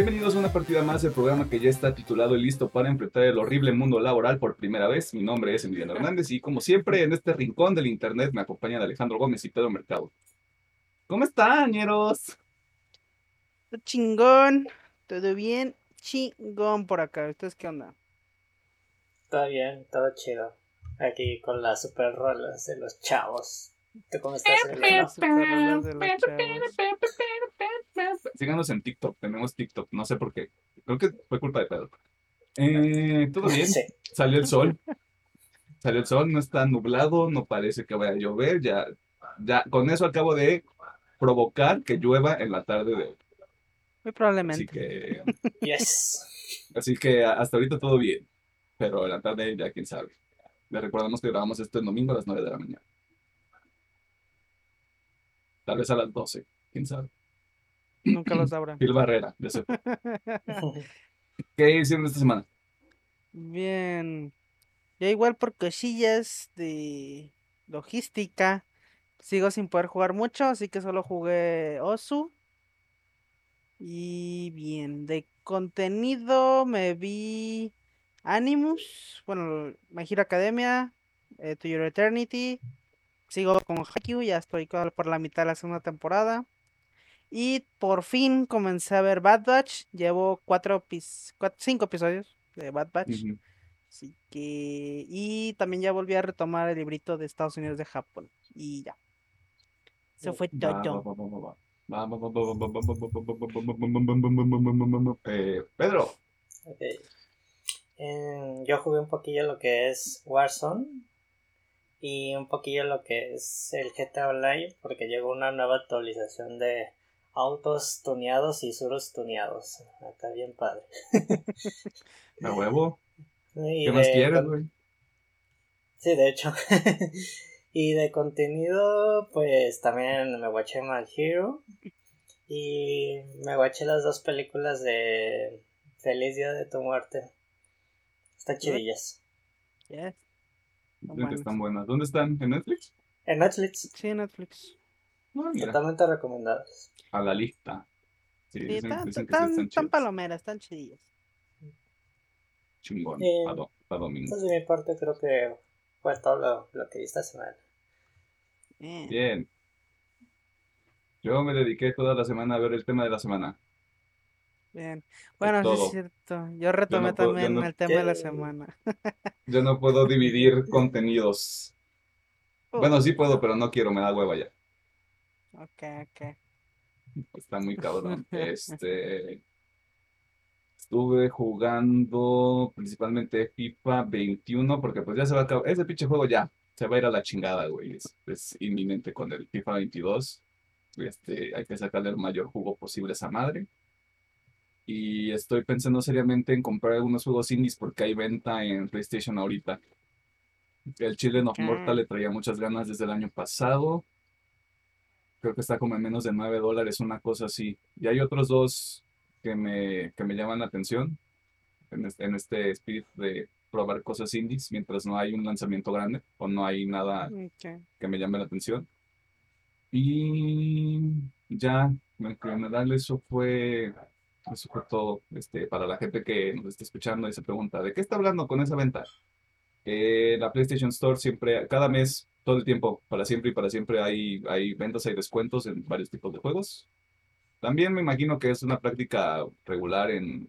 Bienvenidos a una partida más del programa que ya está titulado y listo para enfrentar el horrible mundo laboral por primera vez. Mi nombre es Emiliano Hernández y como siempre en este rincón del internet me acompañan Alejandro Gómez y Pedro Mercado. ¿Cómo están, ñeros? Chingón, todo bien, chingón por acá. ¿Ustedes qué onda? Todo bien, todo chido. Aquí con las super rolas de los chavos. Síganos en TikTok, tenemos TikTok, no sé por qué. Creo que fue culpa de Pedro. Eh, ¿Todo bien? Sí. Salió el sol. Salió el sol, no está nublado, no parece que vaya a llover. Ya, ya, con eso acabo de provocar que llueva en la tarde de hoy. Muy Así probablemente. que, Yes. así que hasta ahorita todo bien. Pero en la tarde ya quién sabe. Les recordamos que grabamos esto el domingo a las 9 de la mañana. Tal vez a las 12, quién sabe. Nunca lo sabrán. Phil Barrera, ya sé. ¿Qué hicieron esta semana? Bien. Ya igual por cosillas de logística. Sigo sin poder jugar mucho, así que solo jugué Osu. Y bien, de contenido me vi Animus, bueno, My Hero Academia, eh, To Your Eternity sigo con Haikyuu, ya estoy por la mitad de la segunda temporada. Y por fin comencé a ver Bad Batch. Llevo cuatro, cuatro cinco episodios de Bad Batch. Uh -huh. Así que. Y también ya volví a retomar el librito de Estados Unidos de Japón. Y ya. Eso fue todo. Pedro. Okay. Eh, yo jugué un poquillo lo que es Warzone y un poquillo lo que es el GTA Online porque llegó una nueva actualización de autos tuneados y suros tuneados. Acá bien padre. a huevo. Y ¿Qué más de- quieres, güey? Sí, de hecho. y de contenido, pues también me watché My Hero. Y me watché las dos películas de Feliz Día de tu Muerte. Están chidillas. Yes. Son Dicen que buenas. están buenas. ¿Dónde están? ¿En Netflix? En Netflix, Sí, Netflix. Ah, totalmente recomendadas. a la lista. Sí, Sí, dicen, están, dicen que sí están, están están chidas. palomeras, están chidillas. Chingón. Eh, Pa' do- pa' domingo. Entonces, de mi parte, creo que fue todo lo, lo que vi esta semana. Bien. Bien. Yo me dediqué toda la semana a ver el tema de la semana. Bien. Bueno, sí es cierto. Yo retomé puedo- también no- el tema de la semana. Yo no puedo dividir contenidos. Bueno, Oh, sí puedo, pero no quiero, me da hueva ya. Ok, ok. Está muy cabrón. Este. Estuve jugando principalmente FIFA 21 porque pues ya se va a acabar. Ese pinche juego ya se va a ir a la chingada, güey. Es, es inminente con el FIFA 22. Este, hay que sacarle el mayor jugo posible a esa madre. Y estoy pensando seriamente en comprar algunos juegos indies porque hay venta en PlayStation ahorita. El Children of. Mortal le traía muchas ganas desde el año pasado. Creo que está como en menos de 9 dólares, una cosa así. Y hay otros dos que me, que me llaman la atención en este, en este espíritu de probar cosas indies mientras no hay un lanzamiento grande o no hay nada Ok. que me llame la atención. Y ya, en general eso fue, fue todo. Este, para la gente que nos está escuchando y se pregunta, ¿de qué está hablando con esa venta? Eh, la PlayStation Store siempre, cada mes, todo el tiempo, para siempre y para siempre hay, hay ventas, hay descuentos en varios tipos de juegos. También me imagino que es una práctica regular en,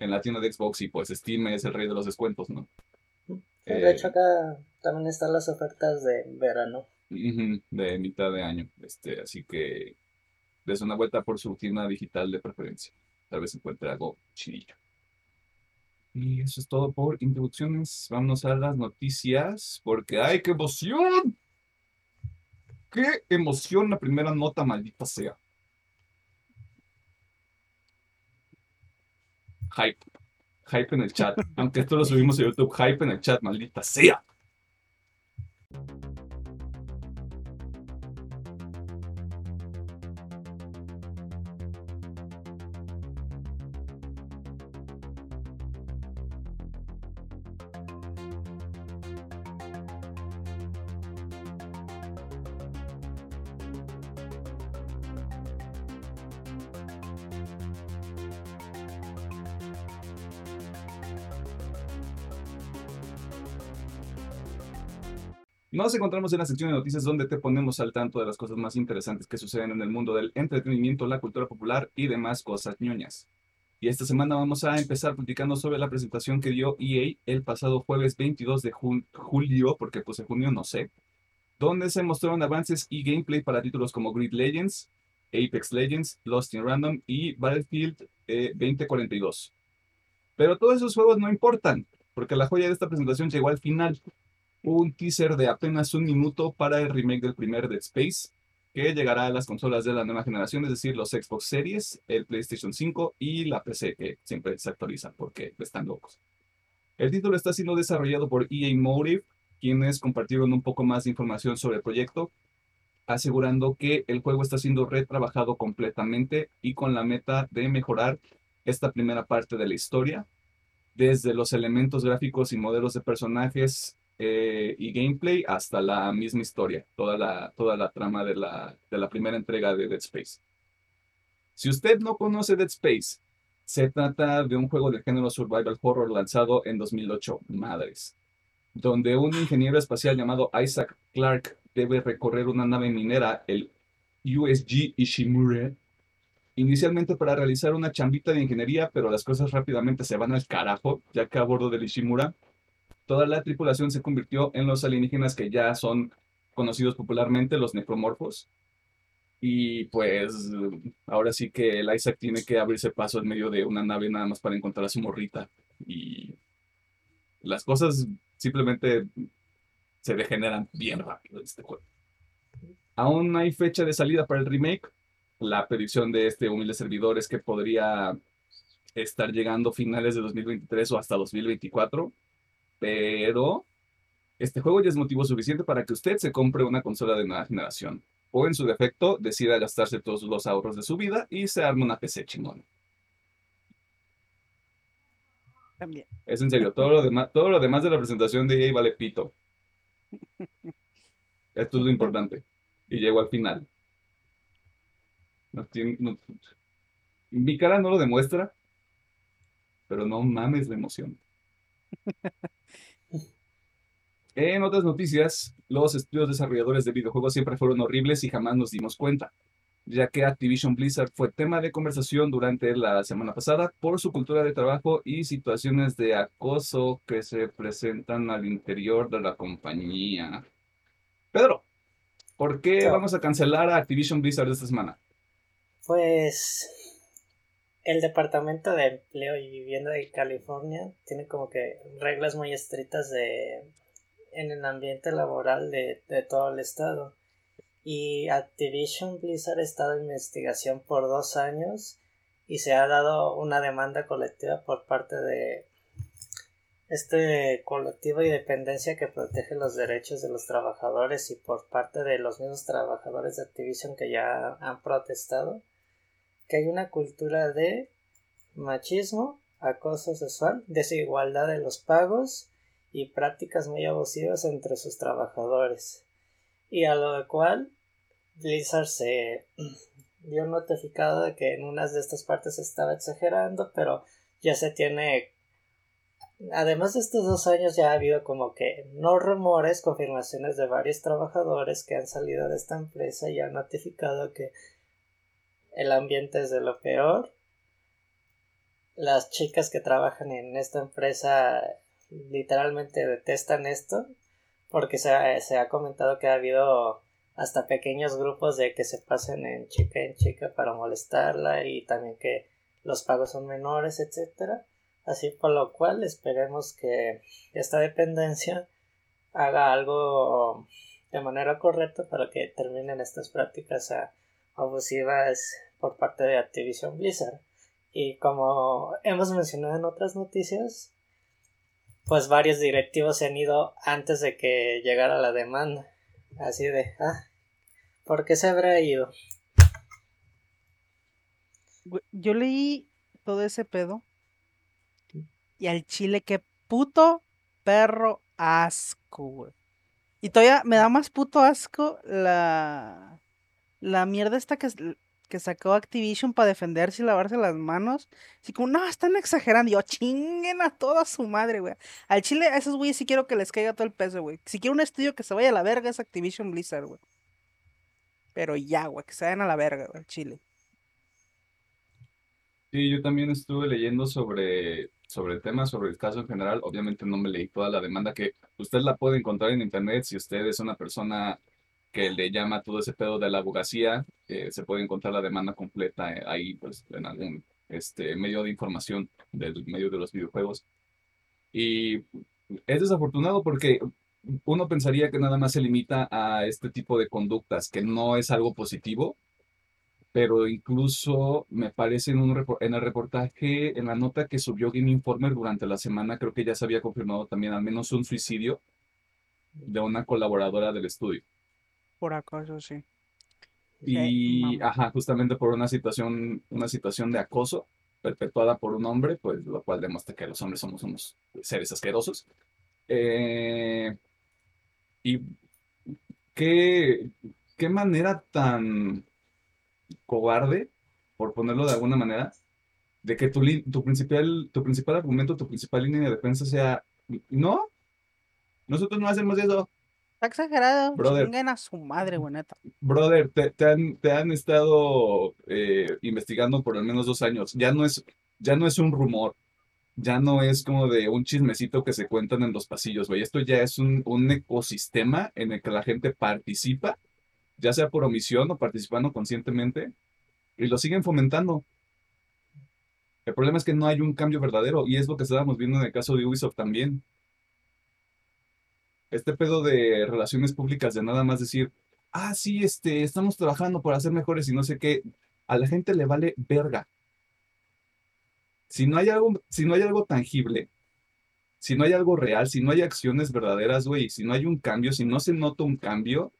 en la tienda de Xbox y pues Steam es el rey de los descuentos, ¿no? De Eh, hecho, acá también están las ofertas de verano. De mitad de año. Este, así que des una vuelta por su tienda digital de preferencia. Tal vez encuentre algo chidillo. Y eso es todo por introducciones. Vámonos a las noticias, porque ¡ay, qué emoción! ¡Qué emoción la primera nota, maldita sea! Hype. Hype en el chat. Aunque esto lo subimos a YouTube, hype en el chat, maldita sea. Nos encontramos en la sección de noticias donde te ponemos al tanto de las cosas más interesantes que suceden en el mundo del entretenimiento, la cultura popular y demás cosas ñoñas. Y esta semana vamos a empezar platicando sobre la presentación que dio EA el pasado jueves 22 de julio, porque en junio no sé, donde se mostraron avances y gameplay para títulos como Grid Legends, Apex Legends, Lost in Random y Battlefield 2042. Eh, Pero todos esos juegos no importan, porque la joya de esta presentación llegó al final. Un teaser de apenas un minuto para el remake del primer Dead Space, que llegará a las consolas de la nueva generación, es decir, los Xbox Series, el PlayStation 5 y la PC, que siempre se actualiza porque están locos. El título está siendo desarrollado por EA Motive, quienes compartieron un poco más de información sobre el proyecto, asegurando que el juego está siendo retrabajado completamente y con la meta de mejorar esta primera parte de la historia, desde los elementos gráficos y modelos de personajes eh, y gameplay hasta la misma historia, toda la, toda la trama de la, de la primera entrega de Dead Space. Si usted no conoce Dead Space, se trata de un juego de género survival horror lanzado en 2008, madres, donde un ingeniero espacial llamado Isaac Clarke debe recorrer una nave minera, el USG Ishimura, inicialmente para realizar una chambita de ingeniería, pero las cosas rápidamente se van al carajo, ya que a bordo del Ishimura, toda la tripulación se convirtió en los alienígenas que ya son conocidos popularmente, los necromorfos. Y pues ahora sí que el Isaac tiene que abrirse paso en medio de una nave nada más para encontrar a su morrita. Y las cosas simplemente se degeneran bien rápido en este juego. Aún hay fecha de salida para el remake. La predicción de este humilde servidor es que podría estar llegando finales de 2023 o hasta 2024. Pero este juego ya es motivo suficiente para que usted se compre una consola de nueva generación. O en su defecto, decida gastarse todos los ahorros de su vida y se arme una PC chingona. También. Es en serio, todo lo demás, todo lo demás de la presentación de EA vale pito. Esto es lo importante. Y llego al final. mi cara no lo demuestra, pero no mames la emoción. En otras noticias, los estudios desarrolladores de videojuegos siempre fueron horribles y jamás nos dimos cuenta, ya que Activision Blizzard fue tema de conversación durante la semana pasada por su cultura de trabajo y situaciones de acoso que se presentan al interior de la compañía. Pedro, ¿por qué vamos a cancelar a Activision Blizzard esta semana? Pues el Departamento de Empleo y Vivienda de California tiene como que reglas muy estrictas de en el ambiente laboral de, de todo el estado. Y Activision Blizzard ha estado en investigación por dos años y se ha dado una demanda colectiva por parte de este colectivo y dependencia que protege los derechos de los trabajadores y por parte de los mismos trabajadores de Activision que ya han protestado que hay una cultura de machismo, acoso sexual, desigualdad de los pagos y prácticas muy abusivas entre sus trabajadores. Y a lo cual Blizzard se dio notificado de que en unas de estas partes estaba exagerando, pero ya se tiene Además de estos dos años ya ha habido como que no rumores, confirmaciones de varios trabajadores que han salido de esta empresa y han notificado que el ambiente es de lo peor. Las chicas que trabajan en esta empresa literalmente detestan esto porque se ha, se ha comentado que ha habido hasta pequeños grupos de que se pasen en chica en chica para molestarla y también que los pagos son menores, etcétera Así por lo cual esperemos que esta dependencia haga algo de manera correcta para que terminen estas prácticas abusivas por parte de Activision Blizzard. Y como hemos mencionado en otras noticias, pues varios directivos se han ido antes de que llegara la demanda. Así de, ah, ¿por qué se habrá ido? Yo leí todo ese pedo y al chile, qué puto perro asco, güey. Y todavía me da más puto asco la, la mierda esta que, que sacó Activision para defenderse y lavarse las manos. Así como, no, están exagerando. Yo, chinguen a toda su madre, güey. Al chile, a esos güeyes sí quiero que les caiga todo el peso, güey. Si quiero un estudio que se vaya a la verga es Activision Blizzard, güey. Pero ya, güey, que se vayan a la verga, güey, al chile. Sí, yo también estuve leyendo sobre, sobre el tema, sobre el caso en general. Obviamente no me leí toda la demanda que usted la puede encontrar en internet si usted es una persona que le llama todo ese pedo de la abogacía. eh, se puede encontrar la demanda completa eh, ahí, pues, en algún este, medio de información del medio de los videojuegos. Y es desafortunado porque uno pensaría que nada más se limita a este tipo de conductas, que no es algo positivo pero incluso me parece en, un en el reportaje, en la nota que subió Game Informer durante la semana, creo que ya se había confirmado también al menos un suicidio de una colaboradora del estudio. Por acaso, sí. Y, mamá. ajá, justamente por una situación, una situación de acoso perpetuada por un hombre, pues lo cual demuestra que los hombres somos unos seres asquerosos. Eh, y qué, qué manera tan cobarde, por ponerlo de alguna manera, de que tu, tu principal, tu principal argumento, tu principal línea de defensa sea, no, nosotros no hacemos eso. Está exagerado. Brother. Chinguen a su madre, güey, neta. Brother, te, te han, te han estado eh, investigando por al menos dos años. Ya no es, ya no es un rumor. Ya no es como de un chismecito que se cuentan en los pasillos, güey. Esto ya es un, un ecosistema en el que la gente participa, ya sea por omisión o participando conscientemente, y lo siguen fomentando. El problema es que no hay un cambio verdadero, y es lo que estábamos viendo en el caso de Ubisoft también. Este pedo de relaciones públicas, de nada más decir, ah, sí, este, estamos trabajando por hacer mejores y no sé qué, a la gente le vale verga. Si no hay algo, si no hay algo tangible, si no hay algo real, si no hay acciones verdaderas, güey, si no hay un cambio, si no se nota un cambio,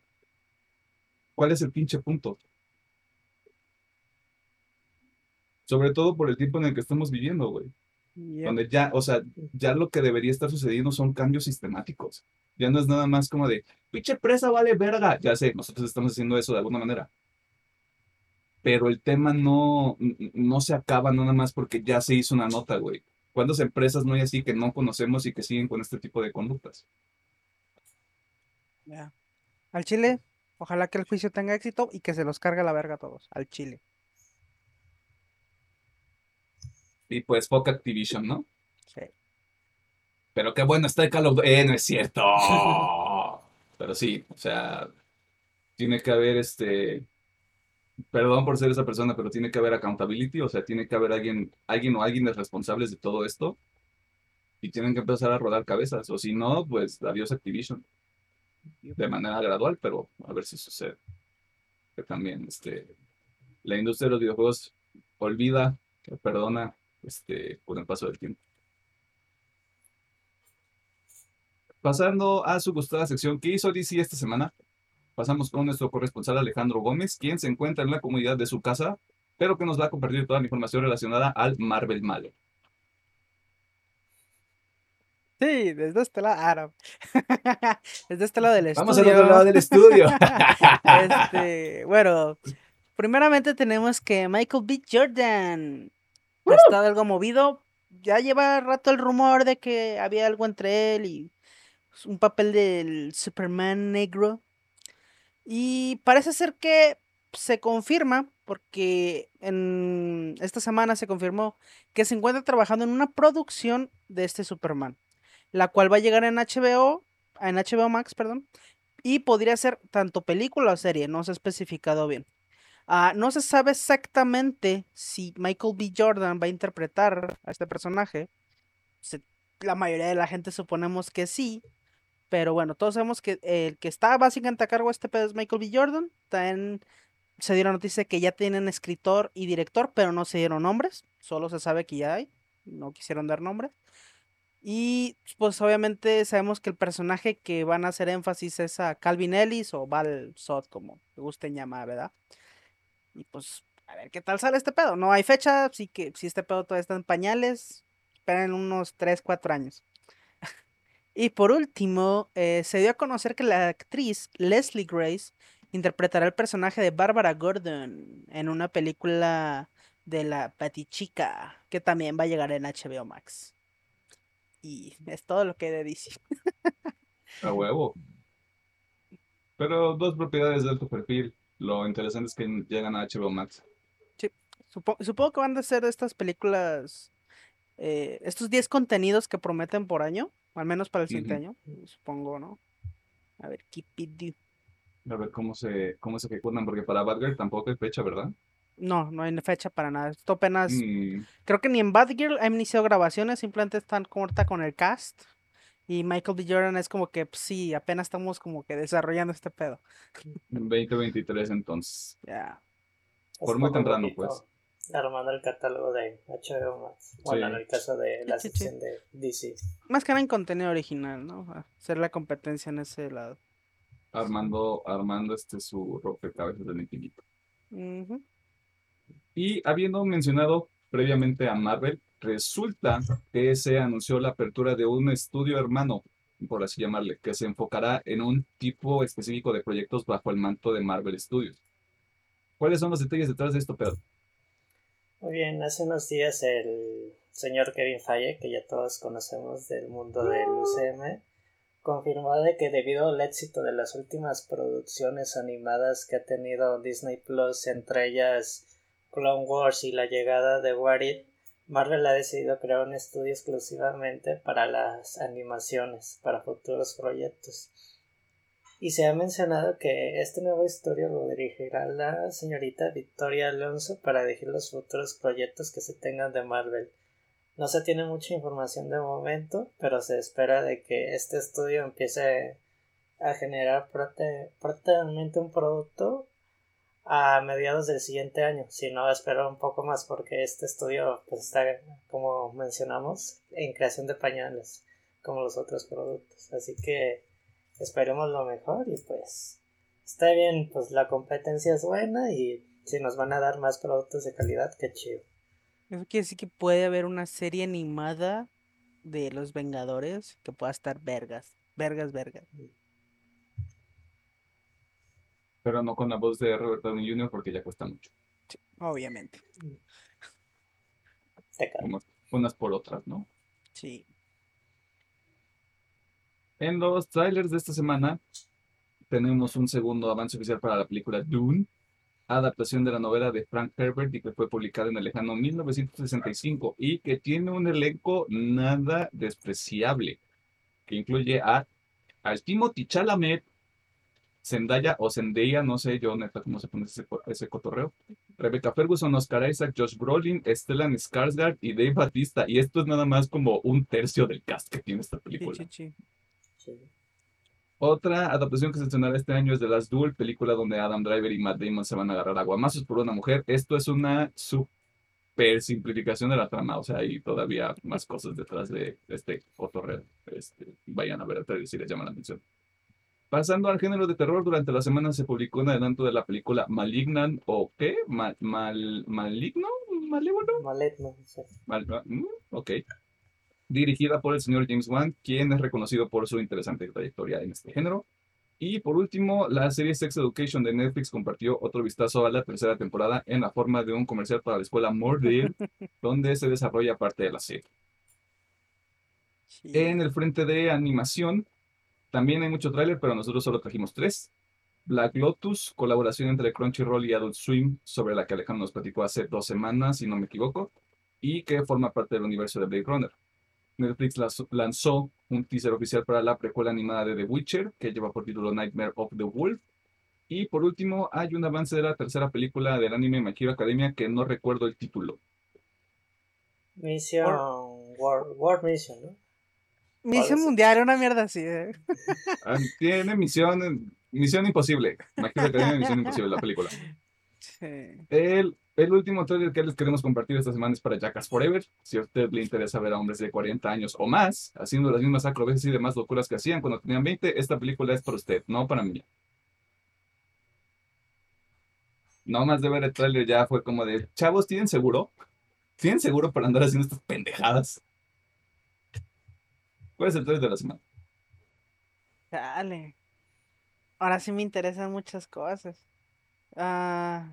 ¿cuál es el pinche punto? Sobre todo por el tiempo en el que estamos viviendo, güey. Donde ya, o sea, ya lo que debería estar sucediendo son cambios sistemáticos. Ya no es nada más como de, pinche presa vale verga. Ya sé, nosotros estamos haciendo eso de alguna manera. Pero el tema no, no se acaba nada más porque ya se hizo una nota, güey. ¿Cuántas empresas no hay así que no conocemos y que siguen con este tipo de conductas? Ya. Al chile, ojalá que el juicio tenga éxito y que se los cargue la verga a todos. Al chile. Y pues fuck Activision, ¿no? Sí. Pero qué bueno está el Call of Duty. Eh, no es cierto. Pero sí, o sea, tiene que haber este. Perdón por ser esa persona, pero tiene que haber accountability, o sea, tiene que haber alguien, alguien o alguien responsables de todo esto. Y tienen que empezar a rodar cabezas. O si no, pues adiós Activision. De manera gradual, pero a ver si sucede. Que también, este. La industria de los videojuegos olvida, perdona, este, con el paso del tiempo. Pasando a su gustada sección, ¿qué hizo DC esta semana? Pasamos con nuestro corresponsal Alejandro Gómez, quien se encuentra en la comunidad de su casa, pero que nos va a compartir toda la información relacionada al Marvel malo. Sí, desde este lado. ah, no. desde este lado del Vamos al estudio. otro lado del estudio. Este, bueno, primeramente tenemos que Michael B. Jordan ha estado algo movido. Ya lleva rato el rumor de que había algo entre él y un papel del Superman negro. Y parece ser que se confirma, porque en esta semana se confirmó que se encuentra trabajando en una producción de este Superman, la cual va a llegar en HBO, en HBO Max, perdón, y podría ser tanto película o serie, no se ha especificado bien. Ah, no se sabe exactamente si Michael B. Jordan va a interpretar a este personaje. La mayoría de la gente suponemos que sí, pero bueno, todos sabemos que el que está básicamente a cargo de este pedo es Michael B. Jordan. También se la noticia que ya tienen escritor y director, pero no se dieron nombres. Solo se sabe que ya hay. No quisieron dar nombres. Y pues obviamente sabemos que el personaje que van a hacer énfasis es a Calvin Ellis o Val Sod, como te gusten llamar, ¿verdad? Y pues a ver qué tal sale este pedo. No hay fecha, así que si este pedo todavía está en pañales, esperen unos 3, 4 años. Y por último, eh, se dio a conocer que la actriz Leslie Grace interpretará el personaje de Bárbara Gordon en una película de la Chica que también va a llegar en HBO Max. Y es todo lo que he de decir. A huevo. Pero dos propiedades de alto perfil. Lo interesante es que llegan a HBO Max. Sí, supongo que van a ser estas películas, eh, estos 10 contenidos que prometen por año, al menos para el siguiente año, supongo, ¿no? A ver, keep it A ver cómo se, cómo se ejecutan, porque para Batgirl tampoco hay fecha, ¿verdad? No, no hay fecha para nada. Esto apenas. Mm. Creo que ni en Batgirl han iniciado grabaciones, simplemente están corta con el cast. Y Michael B. Jordan es como que pues, sí, apenas estamos como que desarrollando este pedo. 2023 entonces. Ya. Por muy temprano, pues. Armando el catálogo de HBO Max. Bueno, en el caso de la sección de DC. Más que nada en contenido original, ¿no? Hacer la competencia en ese lado. Armando, Armando este su rompecabezas del infinito. Y habiendo mencionado previamente a Marvel, Resulta que se anunció la apertura de un estudio hermano, por así llamarle, que se enfocará en un tipo específico de proyectos bajo el manto de Marvel Studios. ¿Cuáles son los detalles detrás de esto, Pedro? Muy bien, hace unos días el señor Kevin Feige, que ya todos conocemos del mundo del UCM, confirmó de que debido al éxito de las últimas producciones animadas que ha tenido Disney Plus, entre ellas Clone Wars y la llegada de What Marvel ha decidido crear un estudio exclusivamente para las animaciones, para futuros proyectos. Y se ha mencionado que este nuevo estudio lo dirigirá la señorita Victoria Alonso para dirigir los futuros proyectos que se tengan de Marvel. No se tiene mucha información de momento, pero se espera de que este estudio empiece a generar prácticamente un producto a mediados del siguiente año. Si no, espero un poco más porque este estudio pues está, como mencionamos, en creación de pañales, como los otros productos. Así que esperemos lo mejor y pues está bien, pues la competencia es buena y si nos van a dar más productos de calidad, qué chido. Eso quiere decir que puede haber una serie animada de los Vengadores que pueda estar vergas, vergas, vergas. Pero no con la voz de Robert Downey Jr. porque ya cuesta mucho. obviamente. unas por otras, ¿no? Sí. En los trailers de esta semana tenemos un segundo avance oficial para la película Dune, adaptación de la novela de Frank Herbert y que fue publicada en el lejano 1965 y que tiene un elenco nada despreciable, que incluye a, al Timothy Zendaya o Zendaya, no sé yo neta cómo se pone ese, cotorreo. Rebecca Ferguson, Oscar Isaac, Josh Brolin, Stellan Skarsgård y Dave Batista. Y esto es nada más como un tercio del cast que tiene esta película. Otra adaptación que se estrenará este año es de Last Duel, película donde Adam Driver y Matt Damon se van a agarrar aguamazos por una mujer. Esto es una super simplificación de la trama, o sea, hay todavía más cosas detrás de, este cotorreo. Este, vayan a ver el si les llama la atención. Pasando al género de terror, durante la semana se publicó un adelanto de la película Malignan o qué? Mal, mal, ¿Maligno? ¿Malévolo? Maligno, sí. Mal, mm, ok. Dirigida por el señor James Wan, quien es reconocido por su interesante trayectoria en este género. Y por último, la serie Sex Education de Netflix compartió otro vistazo a la tercera temporada en la forma de un comercial para la escuela Mordred, donde se desarrolla parte de la serie. En el frente de animación, también hay mucho tráiler, pero nosotros solo trajimos tres. Black Lotus, colaboración entre Crunchyroll y Adult Swim, sobre la que Alejandro nos platicó hace dos semanas, si no me equivoco, y que forma parte del universo de Blade Runner. Netflix lanzó un teaser oficial para la precuela animada de The Witcher, que lleva por título Nightmare of the Wolf. Y por último, hay un avance de la tercera película del anime My Hero Academia que no recuerdo el título. Mission, War Mission, ¿no? Misión mundial, una mierda así. Eh. Ah, tiene misión, misión imposible. Imagínate que tiene misión imposible la película. El, el, último trailer que les queremos compartir esta semana es para Jackass Forever. Si a usted le interesa ver a hombres de 40 años o más haciendo las mismas acrobacias y demás locuras que hacían cuando tenían 20, esta película es para usted, no para mí. No más de ver el trailer ya fue como de, chavos, ¿tienen seguro? ¿Tienen seguro para andar haciendo estas pendejadas? ¿Cuál es el trailer de la semana? Dale. ahora sí me interesan muchas cosas. Ah,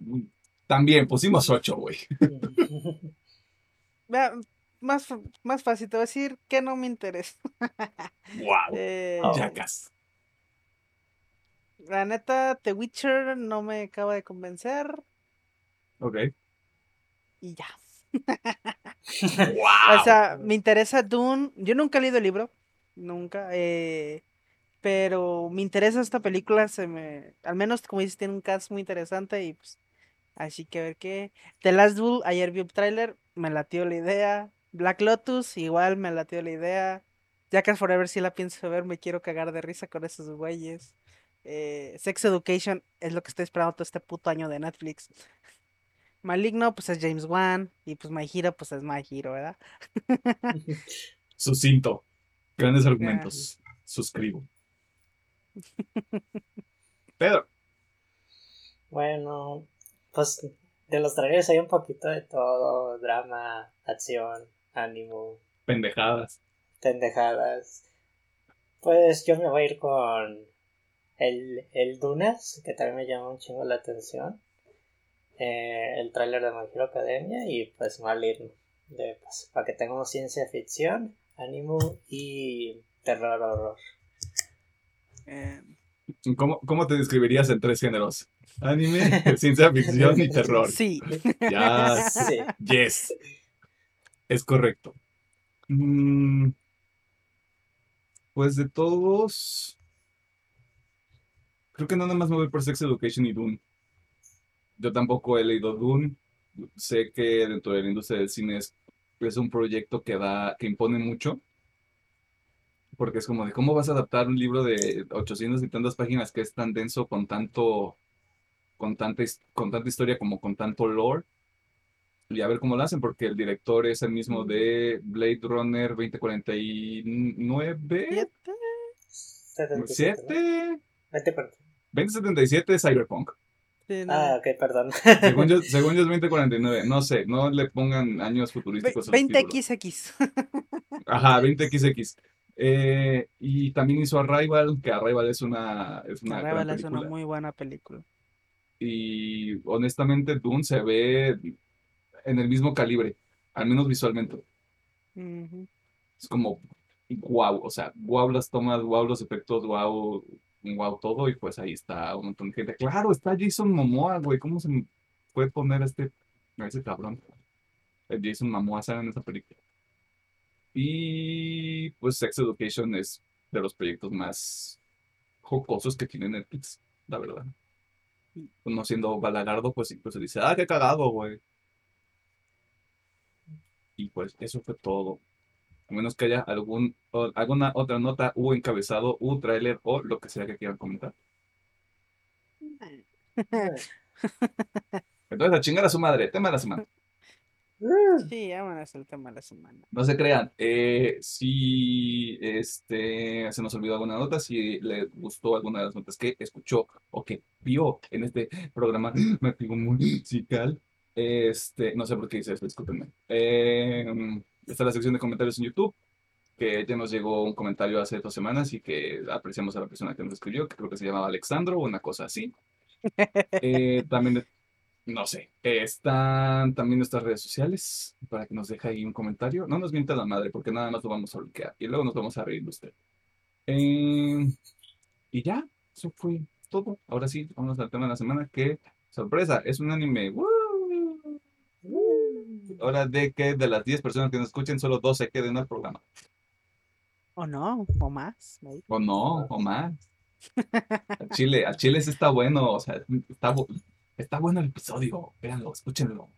También pusimos ocho, güey. vea, más, más fácil, te voy a decir que no me interesa. Wow. Eh. Jackass. la neta, The Witcher no me acaba de convencer Ok. y ya. Wow. O sea, me interesa Dune. Yo nunca he leído el libro, nunca. eh, pero me interesa esta película. Se me, al menos como dices, tiene un cast muy interesante y pues, así que a ver qué. The Last Duel, ayer vi un tráiler, me latió la idea. Black Lotus, igual me latió la idea. Jackass Forever sí la pienso ver, me quiero cagar de risa con esos güeyes. Eh, Sex Education es lo que estoy esperando todo este puto año de Netflix. Maligno, pues es James Wan. Y pues My Hero, pues es My Hero, ¿verdad? Sucinto. Grandes argumentos. Suscribo. Pedro. Bueno, pues de los trailers hay un poquito de todo, drama, acción, ánimo, Pendejadas. pendejadas. Pues yo me voy a ir con el, el Dunas, que también me llama un chingo la atención. Eh, el tráiler de My Hero Academia y pues Maligno. De, pues, para que tengamos ciencia ficción, ánimo y terror horror. Eh, ¿Cómo, cómo te describirías en tres géneros? Anime, ciencia ficción y terror. sí. Ya. Sí. Yes. Es correcto. Mm, pues de todos. Creo que nada más me voy por Sex Education y Dune. Yo tampoco he leído Dune. Sé que dentro de la industria del cine es, es un proyecto que da, que impone mucho. Porque es como de cómo vas a adaptar un libro de 800 y tantas páginas que es tan denso con tanto, con tanta, con tanta historia como con tanto lore y a ver cómo lo hacen, porque el director es el mismo de Blade Runner 2049, Siete. 77, ¿no? 7, Vete, perdón. 2077 Cyberpunk. Sí, no. Ah, ok, perdón. Según yo, según yo es 2049, no sé, no le pongan años futurísticos a los títulos. 20XX. Ajá, 20XX. Eh, y también hizo Arrival, que Arrival es una, es una gran Arrival es una muy buena película. Y honestamente Dune se ve en el mismo calibre, al menos visualmente. Es como wow, o sea, wow las tomas, wow los efectos, wow, wow todo, y pues ahí está un montón de gente. Claro, está Jason Momoa, güey, ¿cómo se puede poner a este, a ese cabrón? El Jason Momoa sale en esa película. Y pues Sex Education es de los proyectos más jocosos que tiene Netflix, la verdad. No siendo balagardo, pues incluso dice, ah, qué cagado, güey. Y pues eso fue todo. A menos que haya algún, o- alguna otra nota, u encabezado, u tráiler, o lo que sea que quieran comentar. Entonces, a chingar a su madre, tema de la semana. Sí, vámonos al tema de la semana. No se crean, eh, si este, se nos olvidó alguna nota, si le gustó alguna de las notas que escuchó o que vio en este programa musical, este, no sé por qué hice esto, discúlpenme. Eh, está la sección de comentarios en YouTube, que ya nos llegó un comentario hace dos semanas y que apreciamos a la persona que nos escribió, que creo que se llamaba Alexandro o una cosa así. Eh, también, no sé, están también nuestras redes sociales para que nos deje ahí un comentario. No nos mienta la madre porque nada más lo vamos a bloquear y luego nos vamos a reír de usted. Eh, y ya, eso fue todo. Ahora sí, vamos al tema de la semana que, sorpresa, es un anime. ¡Woo! Hora de que de las 10 personas que nos escuchen, solo 2 se queden al programa. O no, o más. O no, o más. Al Chile, al Chile sí está bueno, o sea, está, está bueno el episodio. Véanlo, escúchenlo.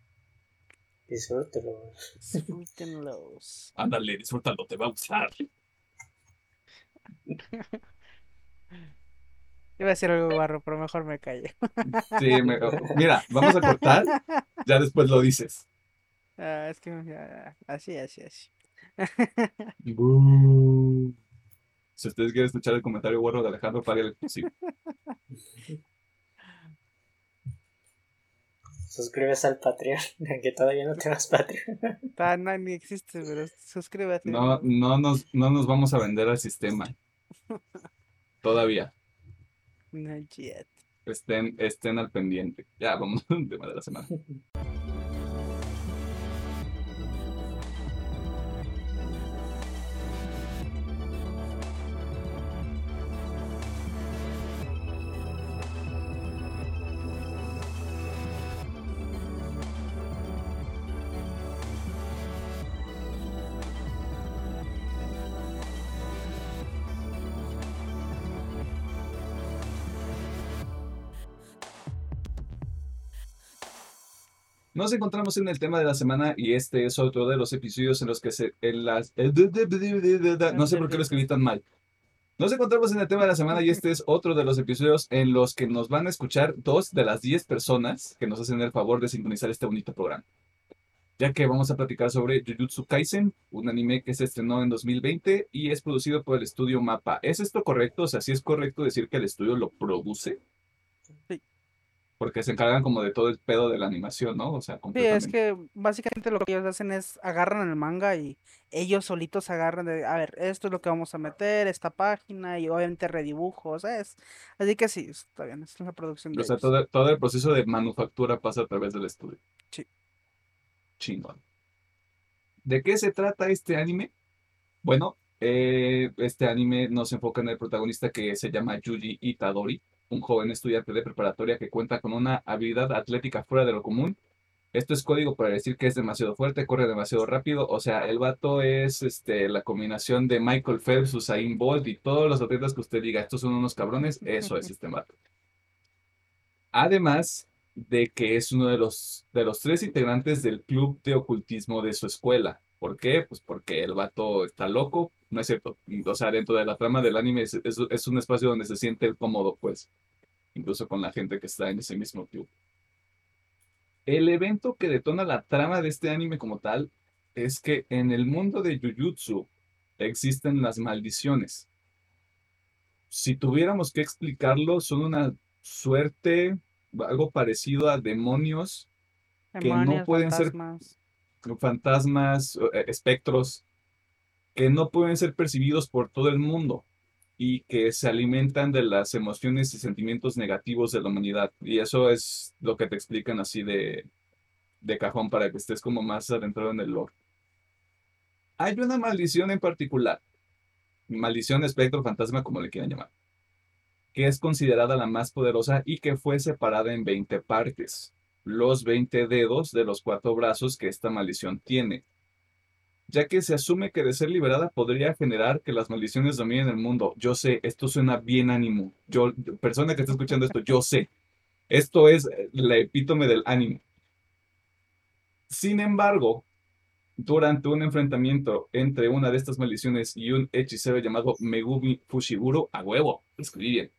Disfrútelo. Disfrútenlos. Ándale, disfrútalo, te va a gustar. Iba a decir algo barro, pero mejor me callo. Sí, me- mira, vamos a cortar, ya después lo dices. Ah, es que ah, así, así, así. Si ustedes quieren escuchar el comentario bueno de Alejandro, pague el exclusivo. Suscríbete al Patreon, que todavía no tengas Patreon. Ta- no, ni existe, pero suscríbete. No, no nos, no nos vamos a vender al sistema. Todavía. No, shit. Estén, estén al pendiente. Ya, vamos al tema de la semana. Nos encontramos en el tema de la semana y este es otro de los episodios en los que se... En las, no sé por qué lo escribí tan mal. Nos encontramos en el tema de la semana y este es otro de los episodios en los que nos van a escuchar dos de las diez personas que nos hacen el favor de sintonizar este bonito programa. Ya que vamos a platicar sobre Jujutsu Kaisen, un anime que se estrenó en 2020 y es producido por el estudio Mapa. ¿Es esto correcto? O sea, ¿sí es correcto decir que el estudio lo produce? Porque se encargan como de todo el pedo de la animación, ¿no? O sea, Sí, es que básicamente lo que ellos hacen es agarran el manga y ellos solitos agarran de, a ver, esto es lo que vamos a meter, esta página y obviamente redibujos, ¿sabes? Así que sí, está bien, es la producción de O sea, ellos. todo, todo el proceso de manufactura pasa a través del estudio. Sí. Chingón. ¿De qué se trata este anime? Bueno, eh, este anime nos enfoca en el protagonista que se llama Yuji Itadori, un joven estudiante de preparatoria que cuenta con una habilidad atlética fuera de lo común. Esto es código para decir que es demasiado fuerte, corre demasiado rápido. O sea, el vato es este, la combinación de Michael Phelps, Usain Bolt y todos los atletas que usted diga, estos son unos cabrones, eso es este vato. Además de que es uno de los, de los tres integrantes del club de ocultismo de su escuela. ¿Por qué? Pues porque el vato está loco, no es cierto. O sea, dentro de la trama del anime es, es- es un espacio donde se siente cómodo, pues, incluso con la gente que está en ese mismo club. El evento que detona la trama de este anime como tal es que en el mundo de Jujutsu existen las maldiciones. Si tuviéramos que explicarlo, son una suerte, algo parecido a demonios que no pueden ser fantasmas. eh, espectros, que no pueden ser percibidos por todo el mundo y que se alimentan de las emociones y sentimientos negativos de la humanidad. Y eso es lo que te explican así de, de cajón para que estés como más adentrado en el lore. Hay una maldición en particular, maldición, espectro, fantasma, como le quieran llamar, que es considerada la más poderosa y que fue separada en 20 partes los 20 dedos de los cuatro brazos que esta maldición tiene, ya que se asume que de ser liberada podría generar que las maldiciones dominen el mundo. Yo sé, esto suena bien ánimo. Yo, persona que está escuchando esto, yo sé. Esto es eh, la epítome del ánimo. Sin embargo, durante un enfrentamiento entre una de estas maldiciones y un hechicero llamado Megumi Fushiguro, a huevo, escribí bien.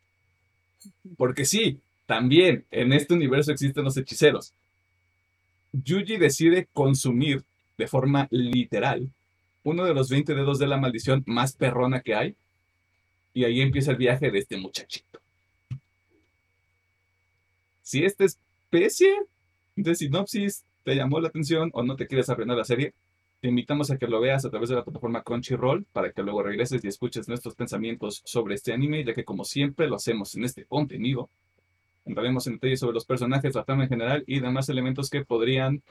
Porque sí, también en este universo existen los hechiceros. Yuji decide consumir de forma literal uno de los 20 dedos de la maldición más perrona que hay. Y ahí empieza el viaje de este muchachito. Si esta especie de sinopsis te llamó la atención o no te quieres aprender la serie, te invitamos a que lo veas a través de la plataforma Crunchyroll para que luego regreses y escuches nuestros pensamientos sobre este anime, ya que como siempre lo hacemos en este contenido, entraremos en detalles sobre los personajes, la trama en general y demás elementos que podrían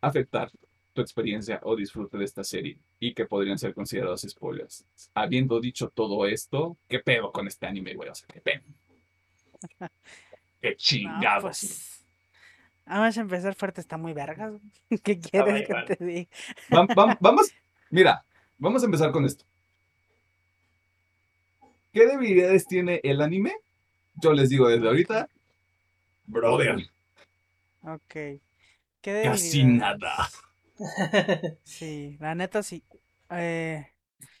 afectar tu experiencia o disfrute de esta serie y que podrían ser considerados spoilers. Habiendo dicho todo esto, ¿qué pedo con este anime, güey? O sea, ¿qué pedo? ¡Qué No, chingados! pues. Vamos a empezar fuerte, está muy vergas. ¿Qué quieres que te diga? Vam- vam- vamos, mira, vamos a empezar con esto. ¿Qué debilidades tiene el anime? Yo les digo desde ahorita, brother, Ok. ¿Qué casi nada. Sí, la neta sí. Eh,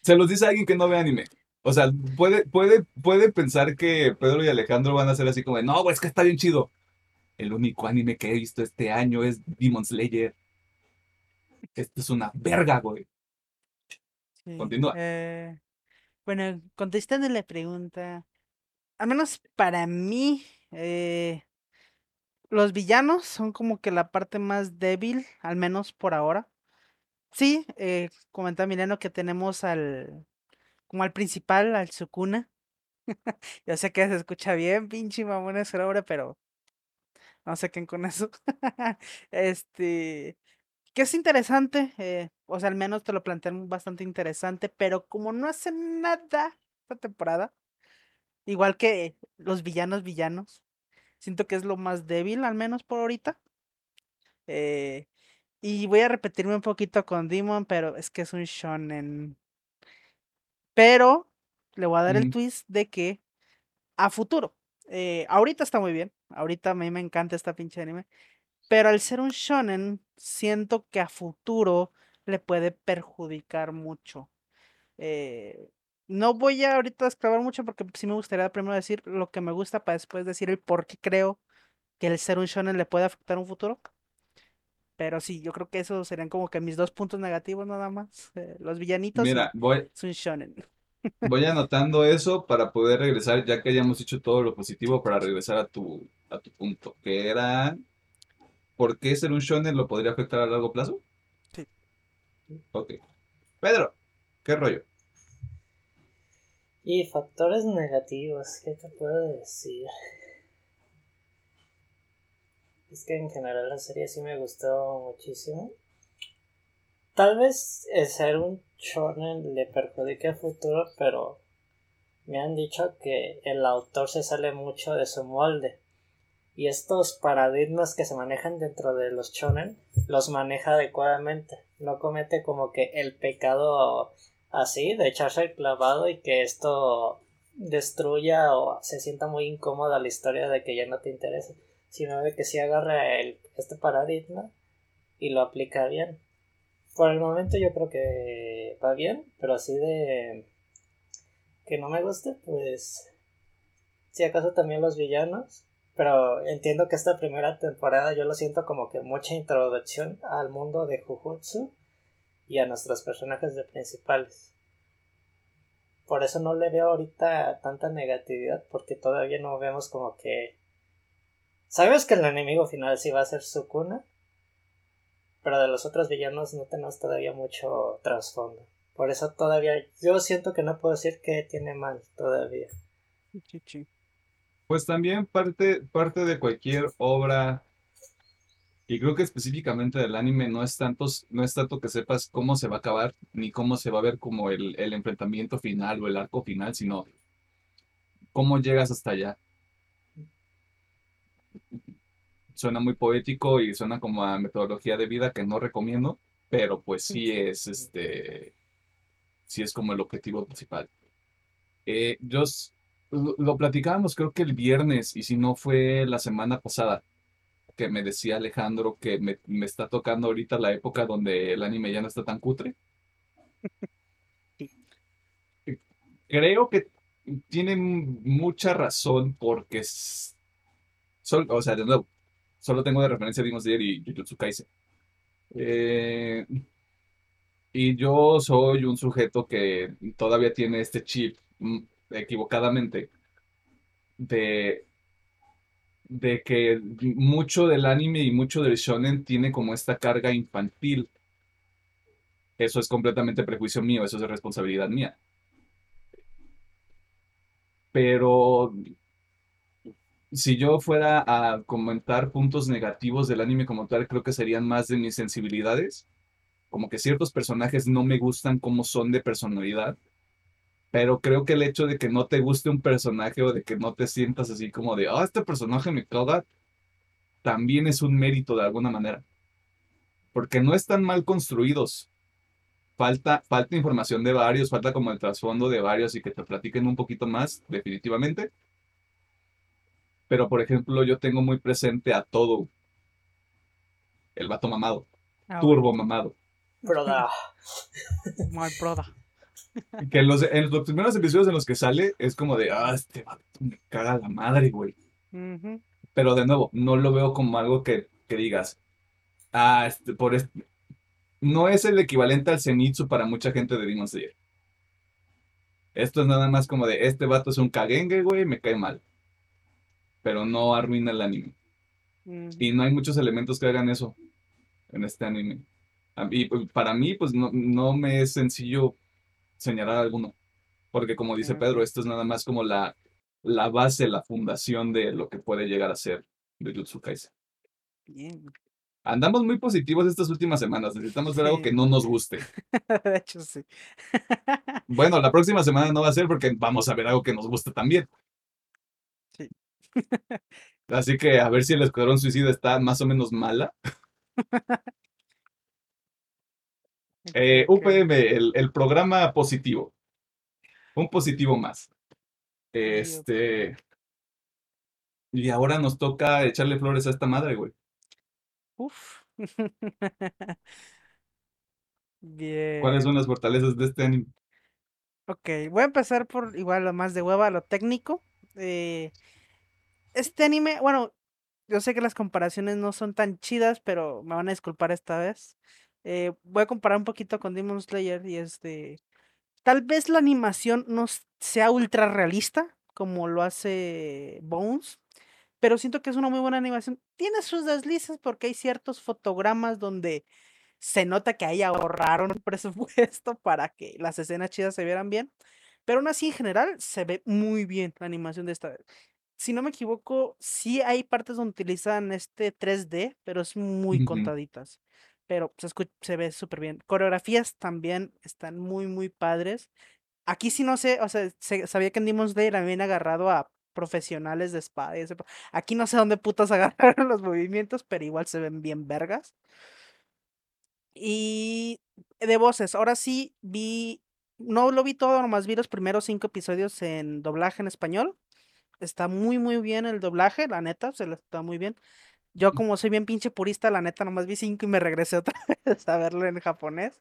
Se los dice alguien que no ve anime. O sea, puede, puede, puede pensar que Pedro y Alejandro van a ser así como de, no, güey, es que está bien chido. El único anime que he visto este año es Demon Slayer. Esto es una verga, güey. sí, Continúa. eh, bueno, contestando la pregunta, al menos para mí, eh, los villanos son como que la parte más débil, al menos por ahora. Sí, eh, comentaba Mileno que tenemos al, como al principal, al Sukuna, Yo sé que se escucha bien, pinche mamón ese nombre, pero no sé qué con eso. Este, que es interesante, eh, o sea, al menos te lo plantean bastante interesante, pero como no hace nada esta temporada, igual que los villanos villanos, siento que es lo más débil, al menos por ahorita. Eh, y voy a repetirme un poquito con Demon, pero es que es un shonen. Pero le voy a dar el twist de que a futuro, eh, ahorita está muy bien, ahorita a mí me encanta esta pinche anime, pero al ser un shonen, siento que a futuro le puede perjudicar mucho. Eh, no voy a ahorita esclavar mucho porque sí me gustaría primero decir lo que me gusta para después decir el por qué creo que el ser un shonen le puede afectar un futuro. Pero sí, yo creo que esos serían como que mis dos puntos negativos nada más. eh, los villanitos Mira, voy, es un shonen. voy anotando eso para poder regresar, ya que hayamos hecho todo lo positivo, para regresar a tu, a tu punto, que era, ¿por qué ser un shonen lo podría afectar a largo plazo? Sí. Ok. Pedro, ¿qué rollo? Y factores negativos, ¿qué te puedo decir? Es que en general la serie sí me gustó muchísimo. Tal vez el ser un shonen le perjudique a futuro, pero me han dicho que el autor se sale mucho de su molde. Y estos paradigmas que se manejan dentro de los shonen los maneja adecuadamente. No comete como que el pecado así de echarse el clavado y que esto destruya o se sienta muy incómoda la historia de que ya no te interesa, sino de que sí agarra el, este paradigma y lo aplica bien. Por el momento yo creo que va bien, pero así de que no me guste, pues si acaso también los villanos, pero entiendo que esta primera temporada yo lo siento como que mucha introducción al mundo de Jujutsu y a nuestros personajes de principales. Por eso no le veo ahorita tanta negatividad, porque todavía no vemos como que... Sabes que el enemigo final sí va a ser Sukuna, pero de los otros villanos no tenemos todavía mucho trasfondo. Por eso todavía yo siento que no puedo decir que tiene mal todavía. Pues también parte, parte de cualquier obra, y creo que específicamente del anime, no es tanto, no es tanto que sepas cómo se va a acabar, ni cómo se va a ver como el, el enfrentamiento final o el arco final, sino cómo llegas hasta allá. Suena muy poético y suena como a metodología de vida que no recomiendo, pero pues sí es este, sí es como el objetivo principal. Eh, yo lo platicábamos creo que el viernes, y si no fue la semana pasada, que me decía Alejandro que me, me está tocando ahorita la época donde el anime ya no está tan cutre. Sí. Creo que tienen mucha razón porque, s- sol- o sea, de nuevo, solo tengo de referencia Demon Slayer y Jujutsu Kaisen. Eh, y yo soy un sujeto que todavía tiene este chip mm, equivocadamente de, de que mucho del anime y mucho del shonen tiene como esta carga infantil. Eso es completamente prejuicio mío, eso es responsabilidad mía. Pero si yo fuera a comentar puntos negativos del anime como tal, creo que serían más de mis sensibilidades. Como que ciertos personajes no me gustan como son de personalidad. Pero creo que el hecho de que no te guste un personaje o de que no te sientas así como de, ah, este personaje me caga, también es un mérito de alguna manera. Porque no están mal construidos. Falta, falta información de varios, falta como el trasfondo de varios y que te platiquen un poquito más, definitivamente. Pero, por ejemplo, yo tengo muy presente a todo el vato mamado, Ah, turbo mamado. Broda. My brother. Que en los, en los primeros episodios en los que sale es como de, ah, este vato me caga la madre, güey. Ujú. Pero de nuevo, no lo veo como algo que, que digas, ah, este, por este. No es el equivalente al Zenitsu para mucha gente de Demon Slayer. Esto es nada más como de, este vato es un kagenge, güey, me cae mal. Pero no arruina el anime. Ujú. Y no hay muchos elementos que hagan eso en este anime. Y pues, para mí, pues no, no me es sencillo señalar alguno. Porque como dice. Pedro, esto es nada más como la, la base, la fundación de lo que puede llegar a ser Jujutsu Kaisen. Bien. Andamos muy positivos estas últimas semanas. Necesitamos ver algo que no nos guste. De hecho, sí. Bueno, la próxima semana no va a ser porque vamos a ver algo que nos guste también. Sí. Así que a ver si el Escuadrón Suicida está más o menos mala. Eh. UPM, el, el programa positivo. Un positivo más. Este. Y ahora nos toca echarle flores a esta madre, güey. Uf. Bien. ¿Cuáles son las fortalezas de este anime? Ok, voy a empezar por igual lo más de hueva, lo técnico. Eh, este anime, bueno, yo sé que las comparaciones no son tan chidas, pero me van a disculpar esta vez. Eh, voy a comparar un poquito con Demon Slayer y este, tal vez la animación no sea ultra realista como lo hace Bones, pero siento que es una muy buena animación. Tiene sus deslices porque hay ciertos fotogramas donde se nota que ahí ahorraron presupuesto para que las escenas chidas se vieran bien. Pero aún así, en general, se ve muy bien la animación de esta. Si no me equivoco, sí hay partes donde utilizan este 3D, pero es muy Ujú. contaditas. Pero se, escu- se ve súper bien. Coreografías también están muy, muy padres. Aquí sí no sé, o sea, se- sabía que en Demon Slayer habían agarrado a profesionales de espada. Aquí no sé dónde putas agarraron los movimientos, pero igual se ven bien vergas. Y de voces, ahora sí vi, no lo vi todo, nomás vi los primeros cinco episodios en doblaje en español. Está muy, muy bien el doblaje, la neta, se le está muy bien. Yo como soy bien pinche purista, la neta, nomás vi cinco y me regresé otra vez a verlo en japonés.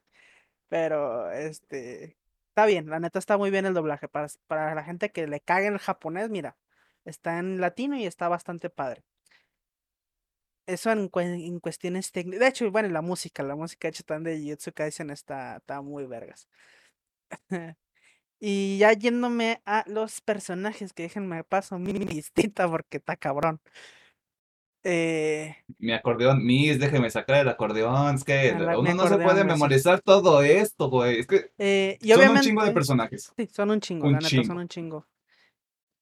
Pero, este, está bien, la neta está muy bien el doblaje. Para, para la gente que le cague el japonés, mira, está en latino y está bastante padre. Eso en, en cuestiones técnicas. De hecho, bueno, la música, la música hecha tan de Jujutsu Kaisen está, está muy vergas. Y ya yéndome a los personajes, que déjenme paso mi listita porque está cabrón. Eh, Mi acordeón, Miss, déjeme sacar el acordeón. Es que Ah, la- uno no se puede güey, sí. memorizar todo esto, güey. Es que eh, y son un chingo de personajes. Sí, son un chingo, Un la neta, son un chingo.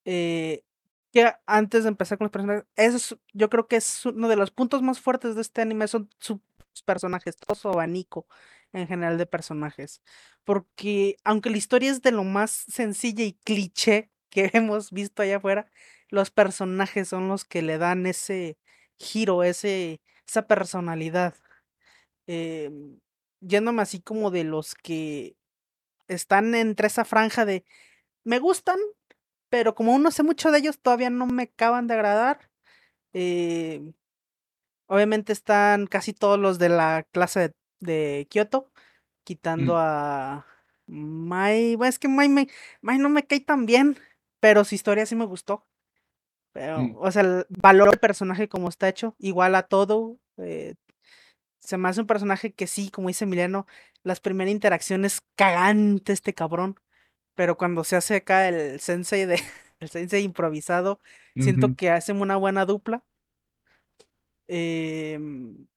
Eh, que antes de empezar con los personajes, eso es- yo creo que es uno de los puntos más fuertes de este anime, son sus personajes, todo su abanico en general de personajes. Porque aunque la historia es de lo más sencilla y cliché que hemos visto allá afuera, los personajes son los que le dan ese giro, ese, esa personalidad. Em, yéndome así como de los que están entre esa franja de me gustan, pero como aún no sé mucho de ellos, todavía no me acaban de agradar. Eh, obviamente están casi todos los de la clase de, de Kioto, quitando Mm. a Mai. Bueno, es que Mai, Mai no me cae tan bien, pero su historia sí me gustó. Pero, Mm. o sea, el valor del personaje como está hecho, igual a todo. eh, se me hace un personaje que sí, como dice Emiliano, las primeras interacciones cagante este cabrón. Pero cuando se hace acá el sensei de el sensei improvisado, siento que hacen una buena dupla. Em,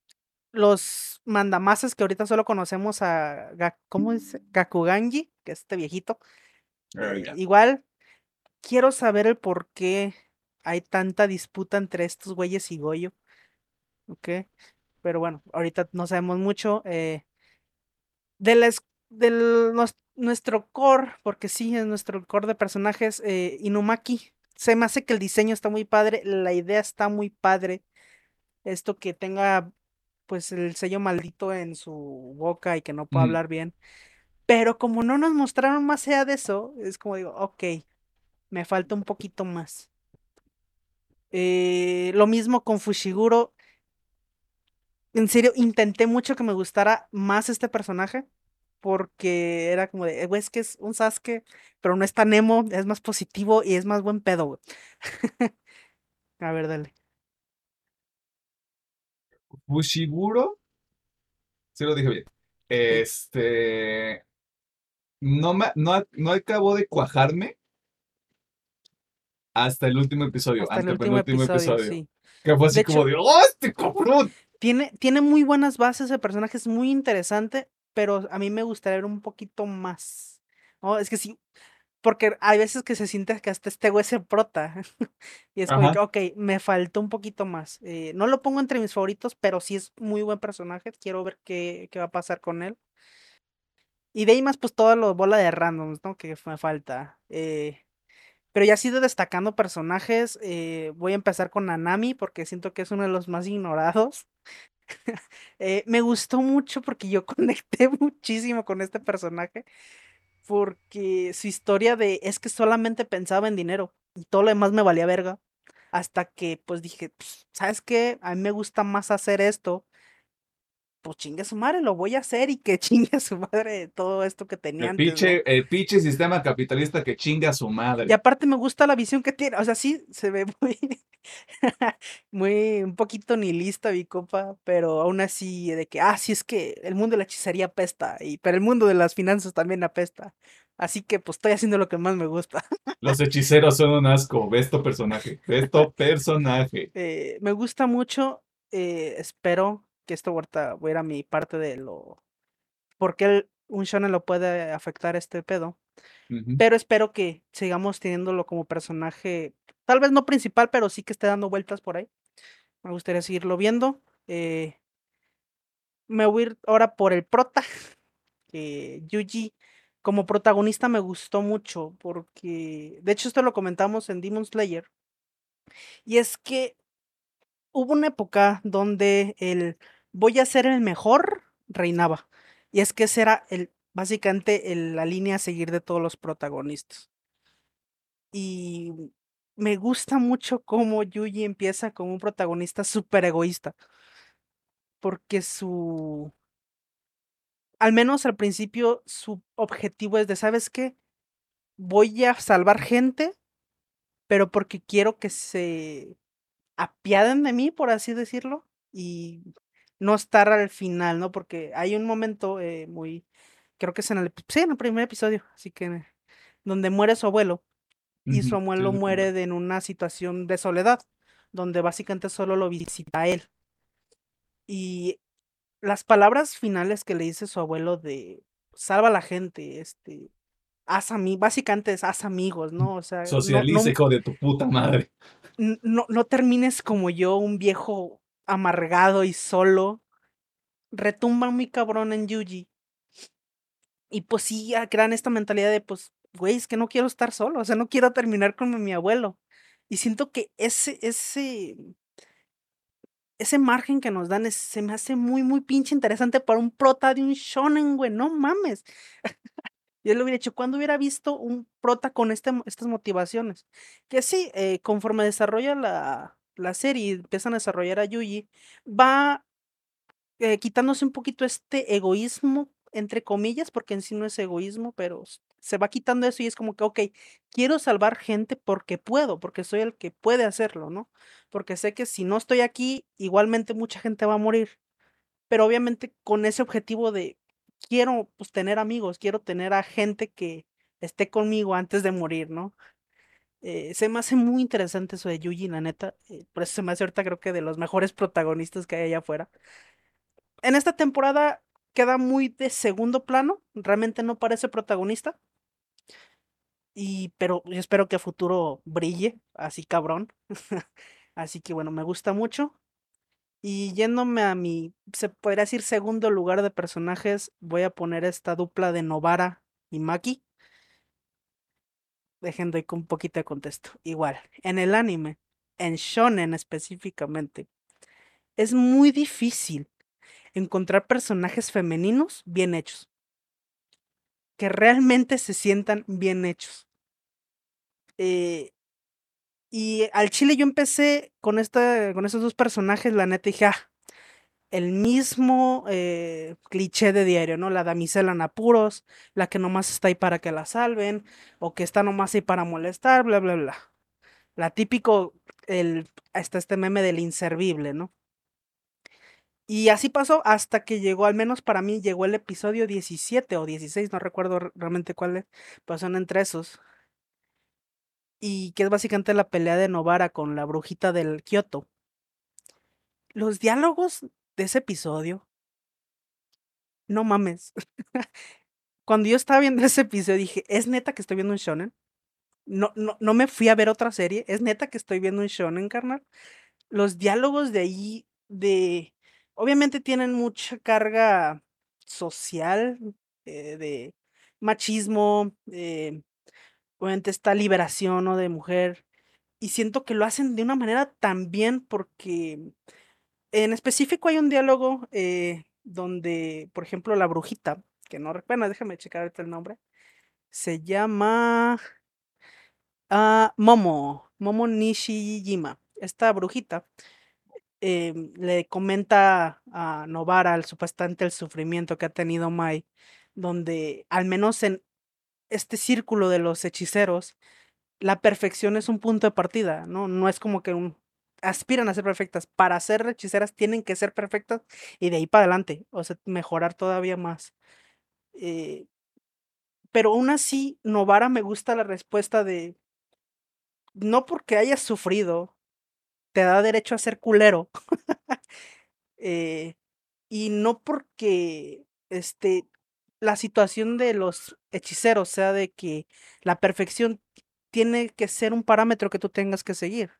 los mandamases que ahorita solo conocemos a ¿cómo es? Gakuganji, que es este viejito. Ah, eh, igual quiero saber el por qué hay tanta disputa entre estos güeyes y Goyo. ¿Ok? Pero bueno, ahorita no sabemos mucho. eh, de la del nos- nuestro core, porque sí, es nuestro core de personajes, eh, Inumaki. Se me hace que el diseño está muy padre, la idea está muy padre. Esto que tenga, pues, el sello maldito en su boca y que no pueda hablar bien. Pero como no nos mostraron más allá de eso, es como digo, ok, me falta un poquito más. Eh, lo mismo con Fushiguro. En serio, intenté mucho que me gustara más este personaje. Porque era como de, "Eh, güey, es que es un Sasuke, pero no es tan emo, es más positivo y es más buen pedo, güey. A ver, dale. Fushiguro. Sí lo dije bien. Este. No, me, no, no acabó de cuajarme hasta el último episodio. Hasta el último episodio, episodio. sí. Que fue así De como hecho- de, ¡oh, este cabrón! Tiene, tiene muy buenas bases de personaje, es muy interesante, pero a mí me gustaría ver un poquito más. Oh, es que sí, porque hay veces que se siente que hasta este güey se prota. y es como Ajá. que, ok, me faltó un poquito más. Eh, no lo pongo entre mis favoritos, pero sí es muy buen personaje. Quiero ver qué, qué va a pasar con él. Y de ahí más, pues toda la bola de randoms, ¿no? Que me falta. Eh, pero ya sido destacando personajes. eh, voy a empezar con Nanami porque siento que es uno de los más ignorados. Eh, me gustó mucho porque yo conecté muchísimo con este personaje. Porque su historia de es que solamente pensaba en dinero y todo lo demás me valía verga. Hasta que pues dije, "Pues, ¿sabes qué? A mí me gusta más hacer esto. Pues chingue su madre, lo voy a hacer y que chingue su madre todo esto que tenía El antes, ¿no?". pinche, el pinche sistema capitalista que chinga a su madre. Y aparte me gusta la visión que tiene, o sea, sí se ve muy, muy, un poquito nihilista mi compa, pero aún así de que, ah, sí es que el mundo de la hechicería apesta, y, pero el mundo de las finanzas también apesta. Así que pues estoy haciendo lo que más me gusta. Los hechiceros son un asco. Ve esto personaje. Ve esto personaje. Eh, me gusta mucho, eh, espero que esto ahorita voy a ir a mi parte de lo, por qué el- un shonen lo puede afectar este pedo. Pero espero que sigamos teniéndolo como personaje, tal vez no principal, pero sí que esté dando vueltas por ahí. Me gustaría seguirlo viendo. eh, me voy a ir ahora por el prota. Yuji como protagonista me gustó mucho porque, de hecho, esto lo comentamos en Demon Slayer. Y es que hubo una época donde el voy a ser el mejor reinaba. Y es que ese era el, básicamente la línea a seguir de todos los protagonistas. Y me gusta mucho cómo Yuji empieza como un protagonista súper egoísta. Porque su... Al menos al principio su objetivo es de, ¿sabes qué? Voy a salvar gente, pero porque quiero que se apiaden de mí, por así decirlo, y no estar al final, ¿no? Porque hay un momento eh, muy, creo que es en el, sí, en el primer episodio, así que donde muere su abuelo y su abuelo muere de- en una situación de soledad, donde básicamente solo lo visita a él. Y las palabras finales que le dice su abuelo de salva a la gente, este, haz amigos, básicamente es haz amigos, ¿no? O sea, no, no, hijo de tu puta madre. no, no termines como yo, un viejo amargado y solo. Retumba muy cabrón en Yuji. Y pues sí, crean esta mentalidad de, pues, güey, es que no quiero estar solo, o sea, no quiero terminar como mi abuelo. Y siento que ese, ese, ese margen que nos dan es- se me hace muy, muy pinche interesante para un prota de un shonen, güey, no mames. Yo le hubiera dicho, ¿cuándo hubiera visto un prota con este, estas motivaciones? Que sí, eh, conforme desarrolla la, la serie y empiezan a desarrollar a Yuji, va eh, quitándose un poquito este egoísmo, entre comillas, porque en sí no es egoísmo, pero se va quitando eso y es como que, ok, quiero salvar gente porque puedo, porque soy el que puede hacerlo, ¿no? Porque sé que si no estoy aquí, igualmente mucha gente va a morir, pero obviamente con ese objetivo de quiero pues tener amigos, quiero tener a gente que esté conmigo antes de morir, ¿no? Eh, se me hace muy interesante eso de Yuji, la neta, eh, por eso se me hace ahorita creo que de los mejores protagonistas que hay allá afuera en esta temporada queda muy de segundo plano, realmente no parece protagonista. Y, pero espero que a futuro brille, así cabrón. así que bueno, me gusta mucho. Y yéndome a mi, se podría decir segundo lugar de personajes, voy a poner esta dupla de Novara y Maki. Dejando ahí con un poquito de contexto. Igual, en el anime, en Shonen específicamente, es muy difícil encontrar personajes femeninos bien hechos. Que realmente se sientan bien hechos. Eh, y al chile yo empecé con, esta, con estos dos personajes, la neta dije, ah, el mismo eh, cliché de diario, ¿no? La damisela en apuros, la que nomás está ahí para que la salven, o que está nomás ahí para molestar, bla, bla, bla. La típico, el, hasta este meme del inservible, ¿no? Y así pasó hasta que llegó, al menos para mí, llegó el episodio 17 o 16, no recuerdo re- realmente cuál es, pero son entre esos. Y que es básicamente la pelea de Novara con la brujita del Kioto. Los diálogos de ese episodio, no mames. cuando yo estaba viendo ese episodio dije, ¿es neta que estoy viendo un shonen? No, no, no me fui a ver otra serie, ¿es neta que estoy viendo un shonen, carnal? Los diálogos de ahí, de... Obviamente tienen mucha carga social, eh, de machismo, eh, obviamente esta liberación, ¿no? De mujer. Y siento que lo hacen de una manera tan bien porque en específico hay un diálogo eh, donde, por ejemplo, la brujita, que no recuerdo, déjame checar el nombre, se llama ah, Momo, Momo Nishijima. Esta brujita em, le comenta a Novara el, supuestamente el sufrimiento que ha tenido Mai, donde al menos en este círculo de los hechiceros, la perfección es un punto de partida, ¿no? No es como que un, aspiran a ser perfectas. Para ser hechiceras tienen que ser perfectas y de ahí para adelante, o sea, mejorar todavía más. Eh, pero aún así, Novara me gusta la respuesta de, no porque hayas sufrido, te da derecho a ser culero. Eh, y no porque este, la situación de los hechiceros sea de que la perfección tiene que ser un parámetro que tú tengas que seguir,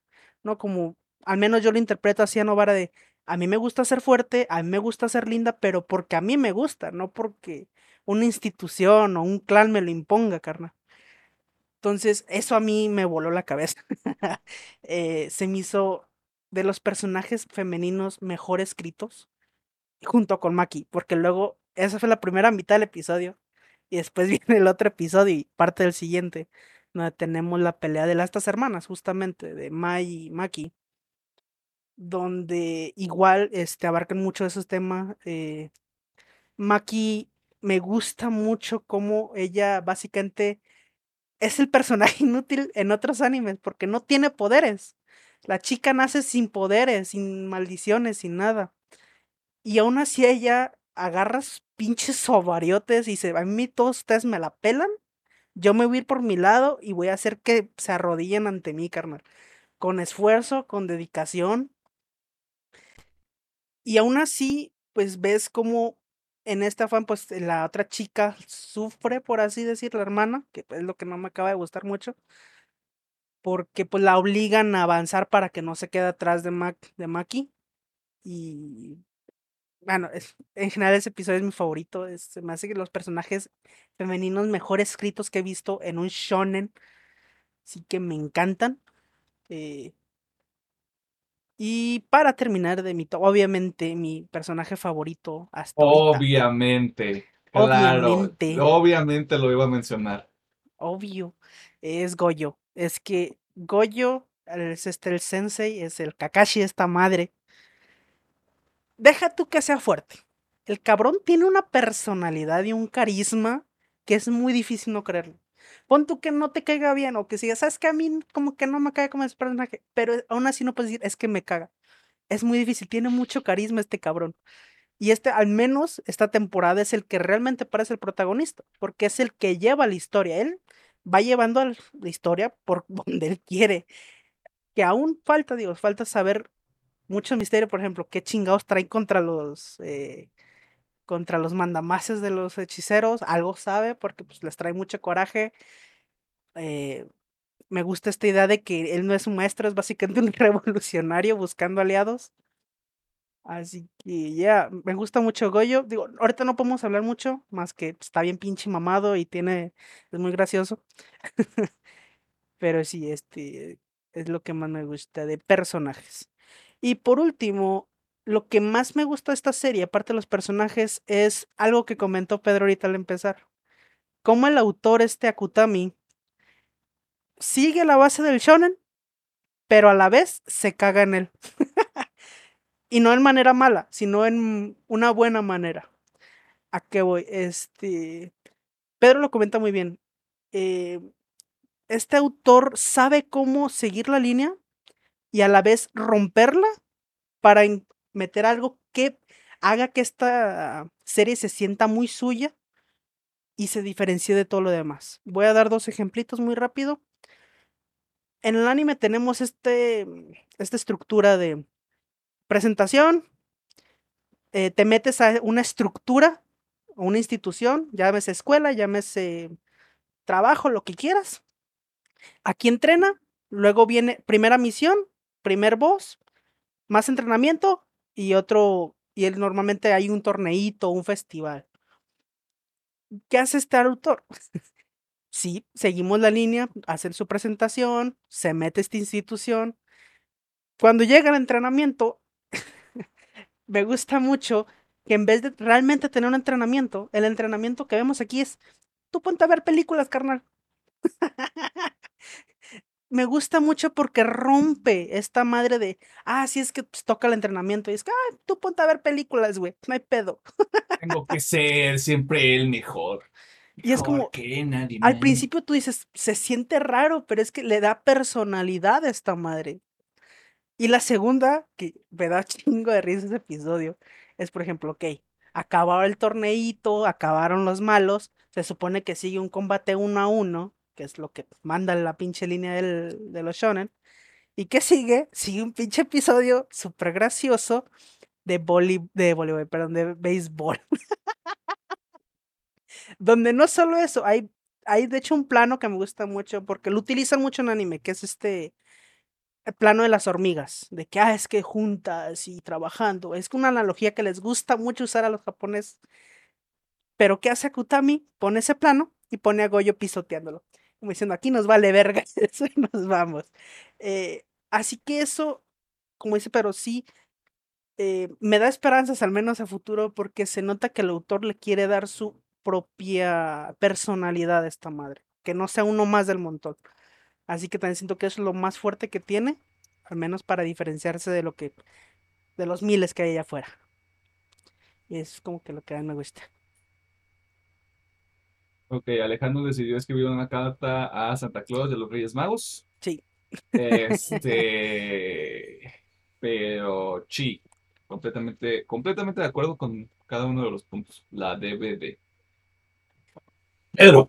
¿no? Como al menos yo lo interpreto así a Novara de, a mí me gusta ser fuerte, a mí me gusta ser linda, pero porque a mí me gusta, no porque una institución o un clan me lo imponga, carnal. Entonces, eso a mí me voló la cabeza. Eh, se me hizo de los personajes femeninos mejor escritos, junto con Maki, porque luego esa fue la primera mitad del episodio, y después viene el otro episodio y parte del siguiente, donde tenemos la pelea de las estas hermanas, justamente, de Mai y Maki donde igual este, abarcan mucho esos temas. Eh, Maki me gusta mucho cómo ella básicamente es el personaje inútil en otros animes porque no tiene poderes. La chica nace sin poderes, sin maldiciones, sin nada. Y aún así ella agarra sus pinches ovariotes y dice, a mí todos ustedes me la pelan, yo me voy a ir por mi lado y voy a hacer que se arrodillen ante mí, carnal. Con esfuerzo, con dedicación, y aún así, pues ves como en esta fan, pues la otra chica sufre, por así decir, la hermana, que es lo que no me acaba de gustar mucho, porque pues la obligan a avanzar para que no se quede atrás de, Mac, de Maki. Y bueno, es, en general ese episodio es mi favorito. Es, me hace que los personajes femeninos mejor escritos que he visto en un shonen. Sí que me encantan. Eh, y para terminar de mi obviamente mi personaje favorito hasta Obviamente, claro. Obviamente, obviamente lo iba a mencionar. Obvio, es Goyo. Es que Goyo es este el sensei, es el Kakashi esta madre. Deja tú que sea fuerte. El cabrón tiene una personalidad y un carisma que es muy difícil no creerlo. Pon tú que no te caiga bien o que sigas, sabes que a mí como que no me cae como ese personaje, pero aún así no puedes decir, es que me caga. Es muy difícil, tiene mucho carisma este cabrón. Y este, al menos esta temporada es el que realmente parece el protagonista, porque es el que lleva la historia. Él va llevando la historia por donde él quiere. Que aún falta, digo, falta saber mucho misterio, por ejemplo, qué chingados trae contra los eh, contra los mandamases de los hechiceros, algo sabe porque pues les trae mucho coraje. Eh, me gusta esta idea de que él no es un maestro, es básicamente un revolucionario buscando aliados. Así que ya, me gusta mucho Goyo. Digo, ahorita no podemos hablar mucho, más que está bien pinche mamado y tiene, es muy gracioso. Pero sí, este es lo que más me gusta de personajes. Y por último, lo que más me gusta de esta serie, aparte de los personajes, es algo que comentó Pedro ahorita al empezar. Cómo el autor, este Akutami, sigue la base del shonen, pero a la vez se caga en él. y no en manera mala, sino en una buena manera. ¿A qué voy? Este. Pedro lo comenta muy bien. Eh, este autor sabe cómo seguir la línea y a la vez romperla para meter algo que haga que esta serie se sienta muy suya y se diferencie de todo lo demás. Voy a dar dos ejemplitos muy rápido. En el anime tenemos este, esta estructura de presentación, eh, te metes a una estructura una institución, llámese escuela, llámese trabajo, lo que quieras. Aquí entrena, luego viene primera misión, primer boss, más entrenamiento y otro, y él normalmente hay un torneito, un festival. ¿Qué hace este autor? sí, seguimos la línea, hacen su presentación, se mete esta institución. Cuando llega el entrenamiento, me gusta mucho que en vez de realmente tener un entrenamiento, el entrenamiento que vemos aquí es, tú ponte a ver películas, carnal. me gusta mucho porque rompe esta madre de, ah, sí es que pues, toca el entrenamiento y es que, ah, tú ponte a ver películas, güey, no hay pedo. Tengo que ser siempre el mejor. Y es como, al principio tú dices, se siente raro, pero es que le da personalidad a esta madre. Y la segunda, que me da chingo de risa ese episodio, es por ejemplo, ok, acababa el torneito, acabaron los malos, se supone que sigue un combate uno a uno, que es lo que manda la pinche línea del, de los shonen. ¿Y qué sigue? Sigue un pinche episodio súper gracioso de boli, de voleibol, perdón, de béisbol. Donde no solo eso, hay, hay de hecho un plano que me gusta mucho porque lo utilizan mucho en anime, que es este plano de las hormigas, de que, ah, es que juntas y trabajando. Es una analogía que les gusta mucho usar a los japoneses. Pero ¿qué hace Akutami? Pone ese plano y pone a Goyo pisoteándolo como diciendo, aquí nos vale verga, eso y nos vamos. Eh, así que eso, como dice, pero sí, eh, me da esperanzas al menos a futuro porque se nota que el autor le quiere dar su propia personalidad a esta madre, que no sea uno más del montón. Así que también siento que es lo más fuerte que tiene, al menos para diferenciarse de lo que, de los miles que hay allá afuera. Y es como que lo que a mí me gusta. Ok, Alejandro decidió escribir una carta a Santa Claus de los Reyes Magos. Sí. Este, pero sí, completamente, completamente de acuerdo con cada uno de los puntos. La DVD. Pedro.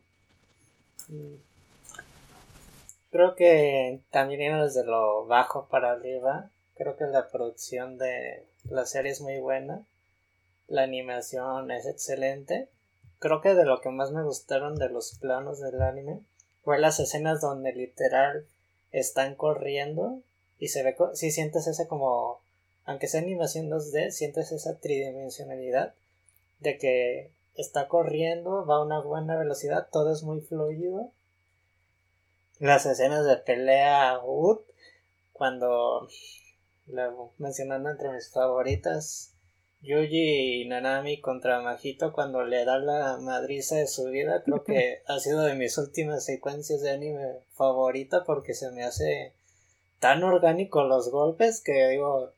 Creo que también desde lo bajo para arriba. Creo que la producción de la serie es muy buena. La animación es excelente creo que de lo que más me gustaron de los planos del anime fue las escenas donde literal están corriendo y se ve, si sientes ese como, aunque sea animación 2D, sientes esa tridimensionalidad de que está corriendo, va a una buena velocidad, todo es muy fluido. Las escenas de pelea cuando, mencionando entre mis favoritas, Yuji y Nanami contra Majito cuando le da la madriza de su vida, creo que ha sido de mis últimas secuencias de anime favorita porque se me hace tan orgánico los golpes que digo,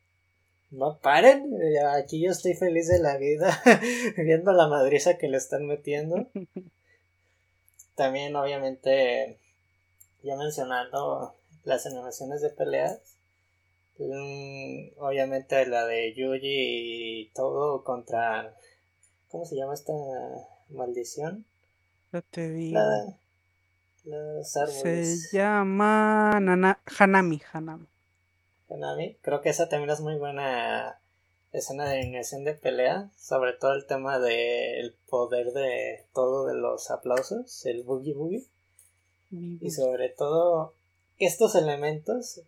no paren, aquí yo estoy feliz de la vida viendo la madriza que le están metiendo. También obviamente ya mencionando las animaciones de peleas obviamente la de Yuji y todo contra. ¿Cómo se llama esta maldición? No te digo. Se llama Nana... Hanami, Hanami. Hanami. Creo que esa también es muy buena escena de animación de pelea. Sobre todo el tema del poder de todo de los aplausos, el boogie boogie. Y sobre todo estos elementos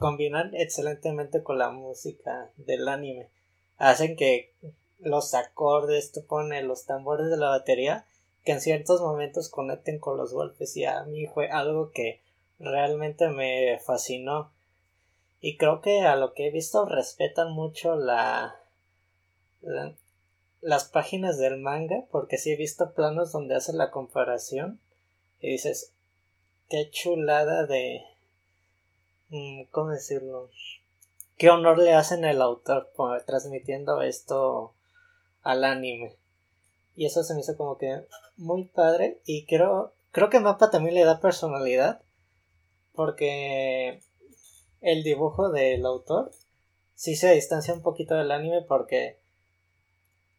combinan excelentemente con la música del anime. Hacen que los acordes, tú pones los tambores de la batería, que en ciertos momentos conecten con los golpes y a mí fue algo que realmente me fascinó. Y creo que a lo que he visto respetan mucho la, las páginas del manga, porque sí he visto planos donde hacen la comparación y dices, qué chulada de, ¿cómo decirlo? Qué honor le hacen el autor transmitiendo esto al anime. Y eso se me hizo como que muy padre. Y creo, creo que Mapa también le da personalidad. Porque el dibujo del autor sí se distancia un poquito del anime porque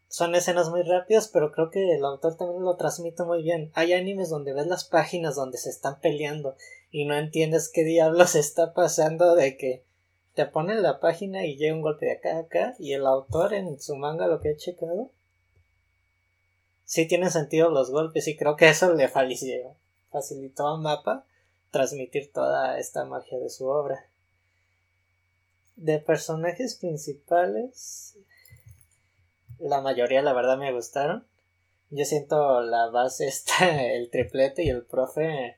son escenas muy rápidas, pero creo que el autor también lo transmite muy bien. Hay animes donde ves las páginas donde se están peleando y no entiendes qué diablos está pasando de que te ponen la página y llega un golpe de acá a acá y el autor en su manga lo que he checado sí tienen sentido los golpes y creo que eso le facilitó, facilitó a Mapa transmitir toda esta magia de su obra. De personajes principales, la mayoría la verdad me gustaron. Yo siento la base está el triplete y el profe.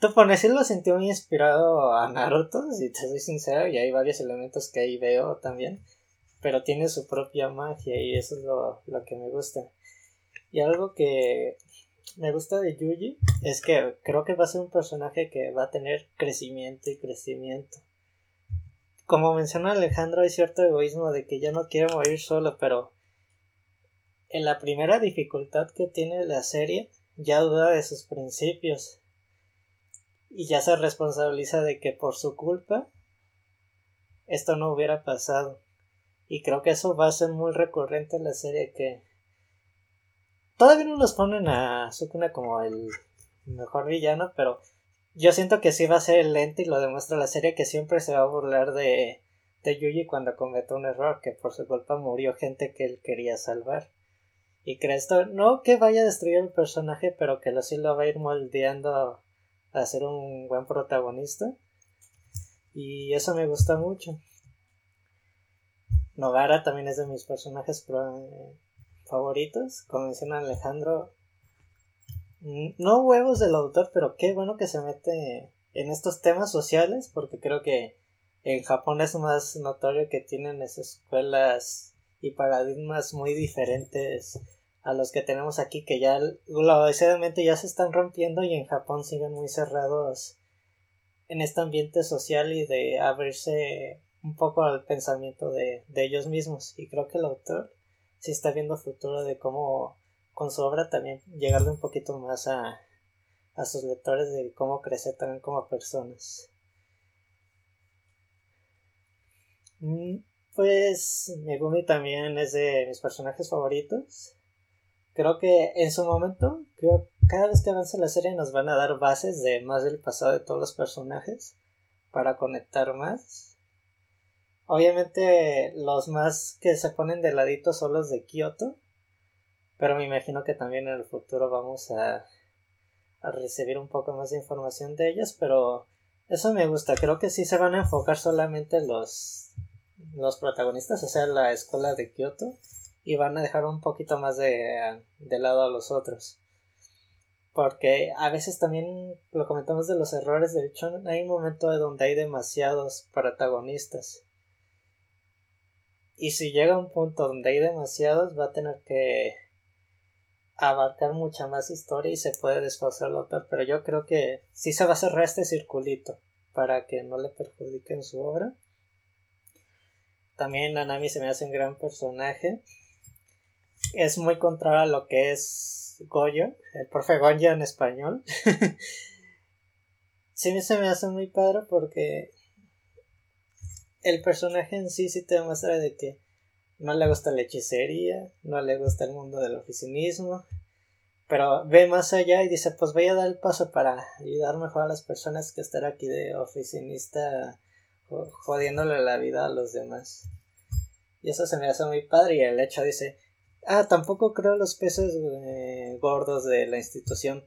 Tú por lo sentí muy inspirado a Naruto, si te soy sincero, y hay varios elementos que ahí veo también. Pero tiene su propia magia y eso es lo, lo que me gusta. Y algo que me gusta de Yuji es que creo que va a ser un personaje que va a tener crecimiento y crecimiento. Como menciona Alejandro, hay cierto egoísmo de que ya no quiere morir solo, pero en la primera dificultad que tiene la serie ya duda de sus principios y ya se responsabiliza de que por su culpa esto no hubiera pasado. Y creo que eso va a ser muy recurrente en la serie que Todavía no nos ponen a Sukuna como el mejor villano, pero yo siento que sí va a ser el lente y lo demuestra la serie que siempre se va a burlar de, de Yuji cuando cometió un error, que por su culpa murió gente que él quería salvar. Y que esto, no que vaya a destruir el personaje, pero que lo sí lo va a ir moldeando a ser un buen protagonista. Y eso me gusta mucho. Nogara también es de mis personajes favoritos, como menciona Alejandro, no huevos del autor, pero qué bueno que se mete en estos temas sociales, porque creo que en Japón es más notorio que tienen esas escuelas y paradigmas muy diferentes a los que tenemos aquí, que ya globalizadamente ya se están rompiendo y en Japón siguen muy cerrados en este ambiente social y de abrirse un poco al pensamiento de, de ellos mismos. Y creo que el autor si está viendo futuro de cómo con su obra también llegarle un poquito más a, a sus lectores de cómo crecer también como personas. Mm, pues Megumi también es de mis personajes favoritos. Creo que en su momento, creo cada vez que avance la serie nos van a dar bases de más del pasado de todos los personajes para conectar más. Obviamente los más que se ponen de ladito son los de Kyoto. Pero me imagino que también en el futuro vamos a, a recibir un poco más de información de ellos. Pero eso me gusta. Creo que sí se van a enfocar solamente los, los protagonistas, o sea, la escuela de Kyoto. Y van a dejar un poquito más de, lado a los otros. Porque a veces también lo comentamos de los errores. De hecho, hay un momento donde hay demasiados protagonistas y si llega un punto donde hay demasiados, va a tener que abarcar mucha más historia y se puede desfasar el autor. Pero yo creo que sí se va a cerrar este circulito para que no le perjudiquen su obra. También Nanami se me hace un gran personaje. Es muy contrario a lo que es Goyo, el profe Goyo en español. sí se me hace muy padre porque el personaje en sí sí te demuestra de que no le gusta la hechicería, no le gusta el mundo del oficinismo, pero ve más allá y dice, pues voy a dar el paso para ayudar mejor a las personas que estar aquí de oficinista jodiéndole la vida a los demás. Y eso se me hace muy padre y el hecho dice, ah, tampoco creo los peces eh, gordos de la institución.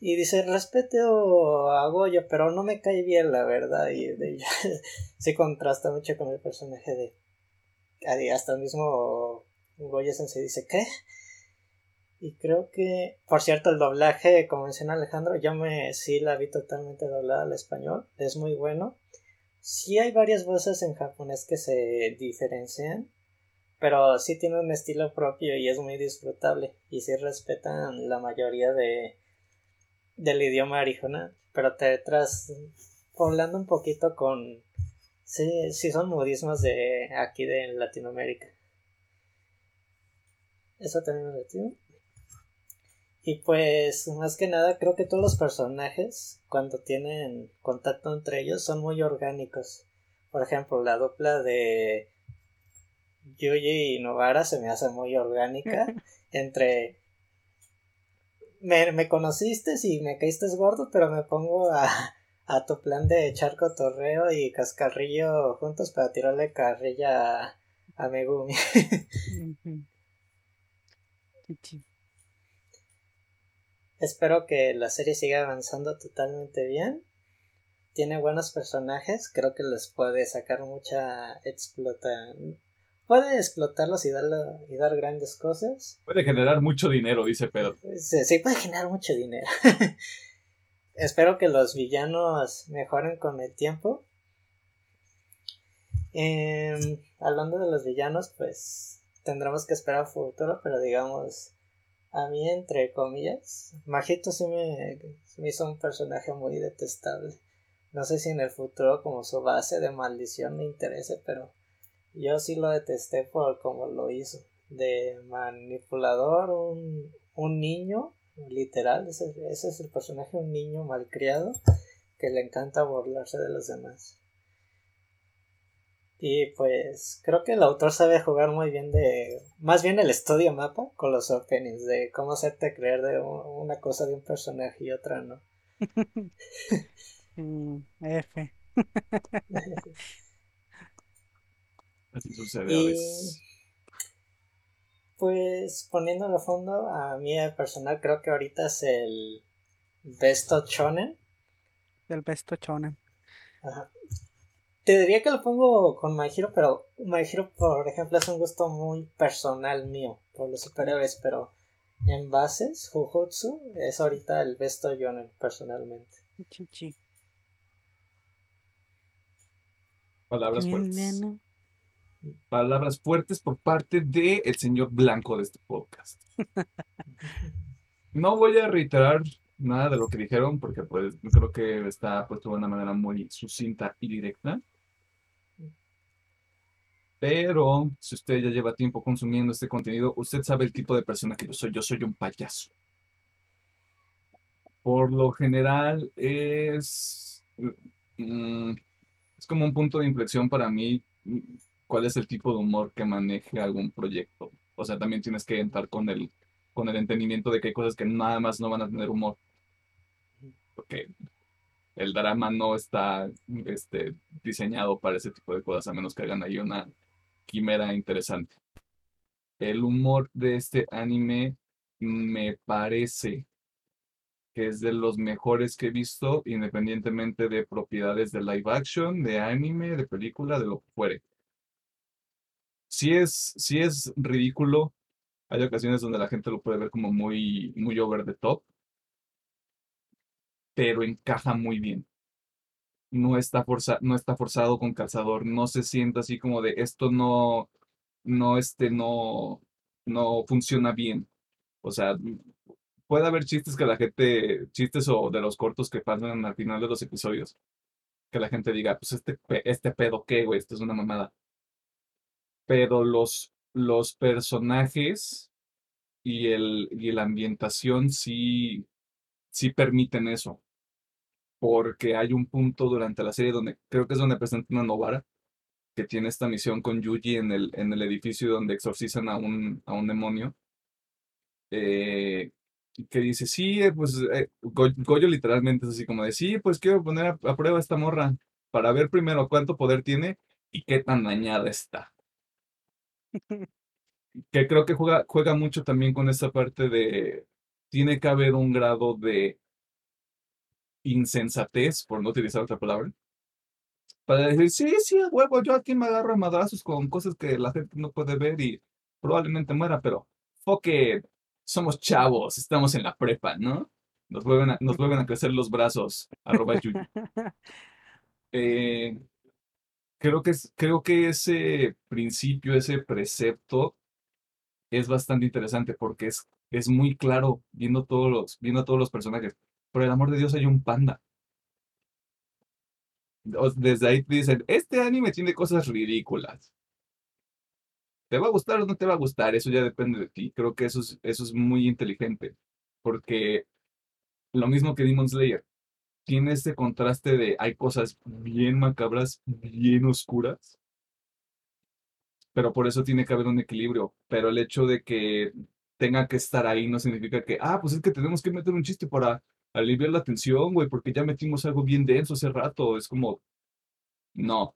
Y dice, respeto a Goyo, pero no me cae bien, la verdad. Y de ella se contrasta mucho con el personaje de. Hasta el mismo Goyo se dice, ¿qué? Y creo que, por cierto, el doblaje, como menciona Alejandro, yo me sí la vi totalmente doblada al español. Es muy bueno. Sí hay varias voces en japonés que se diferencian, pero sí tiene un estilo propio y es muy disfrutable. Y sí respetan la mayoría de del idioma original, pero te tras poblando un poquito con sí, sí son modismos de aquí de Latinoamérica. Eso también lo digo. Y pues más que nada creo que todos los personajes cuando tienen contacto entre ellos son muy orgánicos. Por ejemplo, la dupla de Yuji y Novara se me hace muy orgánica entre me, me conociste y me caíste gordo, pero me pongo a, a tu plan de echar cotorreo y cascarrillo juntos para tirarle carrilla a, Megumi. espero que la serie siga avanzando totalmente bien. Tiene buenos personajes, creo que les puede sacar mucha explotación. Puede explotarlos y, y dar grandes cosas. Puede generar mucho dinero, dice Pedro. Sí, sí puede generar mucho dinero. espero que los villanos mejoren con el tiempo. Em, hablando de los villanos, pues tendremos que esperar a futuro, pero digamos, a mí, entre comillas, Majito sí me, hizo un personaje muy detestable. No sé si en el futuro como su base de maldición me interese, pero yo sí lo detesté por como lo hizo. De manipulador, un, un niño, literal, ese, ese es el personaje, un niño malcriado que le encanta burlarse de los demás. Y pues creo que el autor sabe jugar muy bien de... Más bien el estudio mapa con los openings, de cómo hacerte creer de una cosa de un personaje y otra no. Mm, F. Así sucede a veces. Pues poniéndolo a fondo, a mí el personal creo que ahorita es el Besto Chonen. El Besto Chonen. Ajá. Te diría que lo pongo con My Hero, pero My Hero, por ejemplo, es un gusto muy personal mío por los superiores, pero en bases, Jujutsu es ahorita el besto yonen personalmente. Chichi. Palabras fuertes. Palabras fuertes por parte del el señor blanco de este podcast. No voy a reiterar nada de lo que dijeron porque pues creo que está puesto de una manera muy sucinta y directa. Pero si usted ya lleva tiempo consumiendo este contenido, usted sabe el tipo de persona que yo soy. Yo soy un payaso. Por lo general es, mm, es como un punto de inflexión para mí cuál es el tipo de humor que maneje algún proyecto. O sea, también tienes que entrar con el, con el entendimiento de que hay cosas que nada más no van a tener humor. Porque el drama no está este, diseñado para ese tipo de cosas, a menos que hagan ahí una quimera interesante. El humor de este anime me parece que es de los mejores que he visto, independientemente de propiedades de live action, de anime, de película, de lo que fuere. Si es, si es ridículo, hay ocasiones donde la gente lo puede ver como muy, muy over the top, pero encaja muy bien no está, forza, no está forzado con calzador, no se siente así como de esto no, no, este, no, no funciona bien. O sea, puede haber chistes que la gente, chistes o de los cortos que pasan al final de los episodios, que la gente diga, pues este, este pedo qué, güey, esto es una mamada. Pero los, los personajes y, el, y la ambientación sí, sí permiten eso porque hay un punto durante la serie donde creo que es donde presenta una Novara que tiene esta misión con Yuji en el, en el edificio donde exorcizan a un, a un demonio. Eh, que dice, sí, eh, pues eh, Goyo literalmente es así como de, sí, pues quiero poner a, a, prueba esta morra para ver primero cuánto poder tiene y qué tan dañada está. que creo que juega, juega mucho también con esa parte de, tiene que haber un grado de insensatez, por no utilizar otra palabra, para decir, sí, sí, huevo, yo aquí me agarro a madrazos con cosas que la gente no puede ver y probablemente muera, pero foque, somos chavos, estamos en la prepa, ¿no? Nos vuelven a, nos vuelven a crecer los brazos, arroba eh, creo, que es, creo que ese principio, ese precepto es bastante interesante porque es, es muy claro viendo todos los, viendo todos los personajes por el amor de Dios hay un panda. Desde ahí te dicen, este anime tiene cosas ridículas. ¿Te va a gustar o no te va a gustar? Eso ya depende de ti. Creo que eso es, eso es muy inteligente. Porque lo mismo que Demon Slayer, tiene este contraste de hay cosas bien macabras, bien oscuras, pero por eso tiene que haber un equilibrio. Pero el hecho de que tenga que estar ahí no significa que, ah, pues es que tenemos que meter un chiste para aliviar la tensión, güey, porque ya metimos algo bien denso hace rato. Es como, no.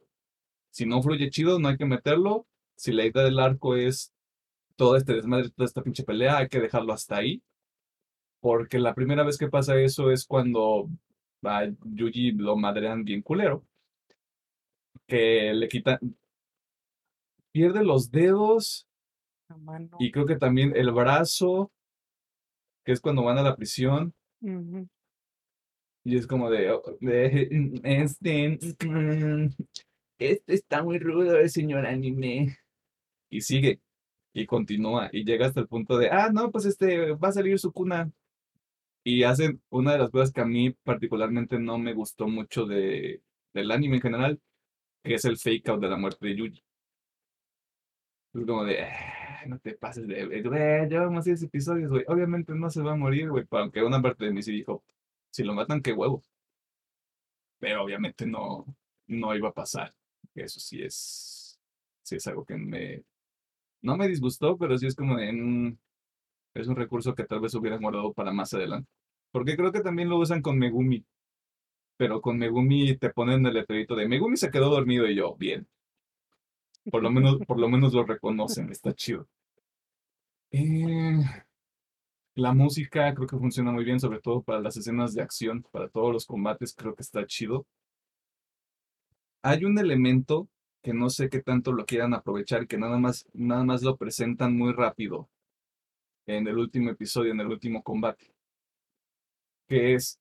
Si no fluye chido, no hay que meterlo. Si la idea del arco es todo este desmadre, toda esta pinche pelea, hay que dejarlo hasta ahí. Porque la primera vez que pasa eso es cuando a Yuji lo madrean bien culero. Que le quitan. Pierde los dedos La mano. y creo que también el brazo, que es cuando van a la prisión. Ujú. Y es como de, oh, de, este, este está muy rudo, el señor anime. Y sigue, y continúa, y llega hasta el punto de, ah, no, pues este, va a salir su cuna. Y hacen una de las cosas que a mí particularmente no me gustó mucho de, del anime en general, que es el fake out de la muerte de Yuji. Es como de, "Ah, no te pases de, güey, llevamos 10 episodios, güey. Obviamente no se va a morir, güey, aunque una parte de mí sí dijo, si lo matan, qué huevos. Pero obviamente no, no iba a pasar. Eso sí es, sí es algo que me, no me disgustó, pero sí es como de, "Mm, es un recurso que tal vez hubieran guardado para más adelante. Porque creo que también lo usan con Megumi. Pero con Megumi te ponen el letrerito de Megumi se quedó dormido y yo, bien. Por lo menos, por lo menos lo reconocen, está chido. Eh, la música creo que funciona muy bien, sobre todo para las escenas de acción, para todos los combates, creo que está chido. Hay un elemento que no sé qué tanto lo quieran aprovechar, que nada más, nada más lo presentan muy rápido en el último episodio, en el último combate, que es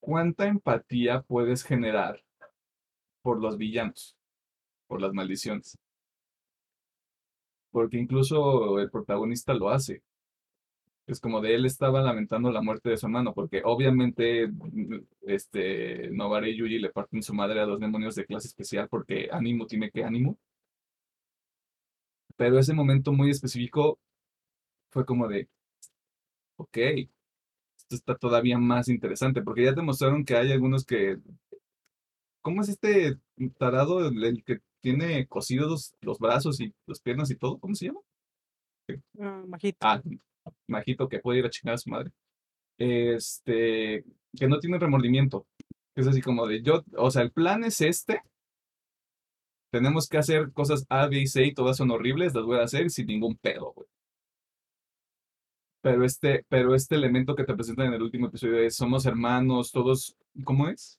cuánta empatía puedes generar por los villanos, por las maldiciones. Porque incluso el protagonista lo hace. Es como de él estaba lamentando la muerte de su hermano, porque obviamente mm, este, Novare y Yuji le parten su madre a dos demonios de clase especial porque ánimo tiene que ánimo. Pero ese momento muy específico fue como de, ok, esto está todavía más interesante, porque ya te mostraron que hay algunos que, ¿cómo es este tarado, el, que tiene cosidos los brazos y las piernas y todo? ¿Cómo se llama? Ah, majito. Ah, Majito que puede ir a chingar a su madre. Este, que no tiene remordimiento. Es así como de yo, o sea, el plan es este. Tenemos que hacer cosas A, B y C y todas son horribles, las voy a hacer sin ningún pedo, güey. Pero este, pero este elemento que te presentan en el último episodio es somos hermanos, todos, ¿cómo es?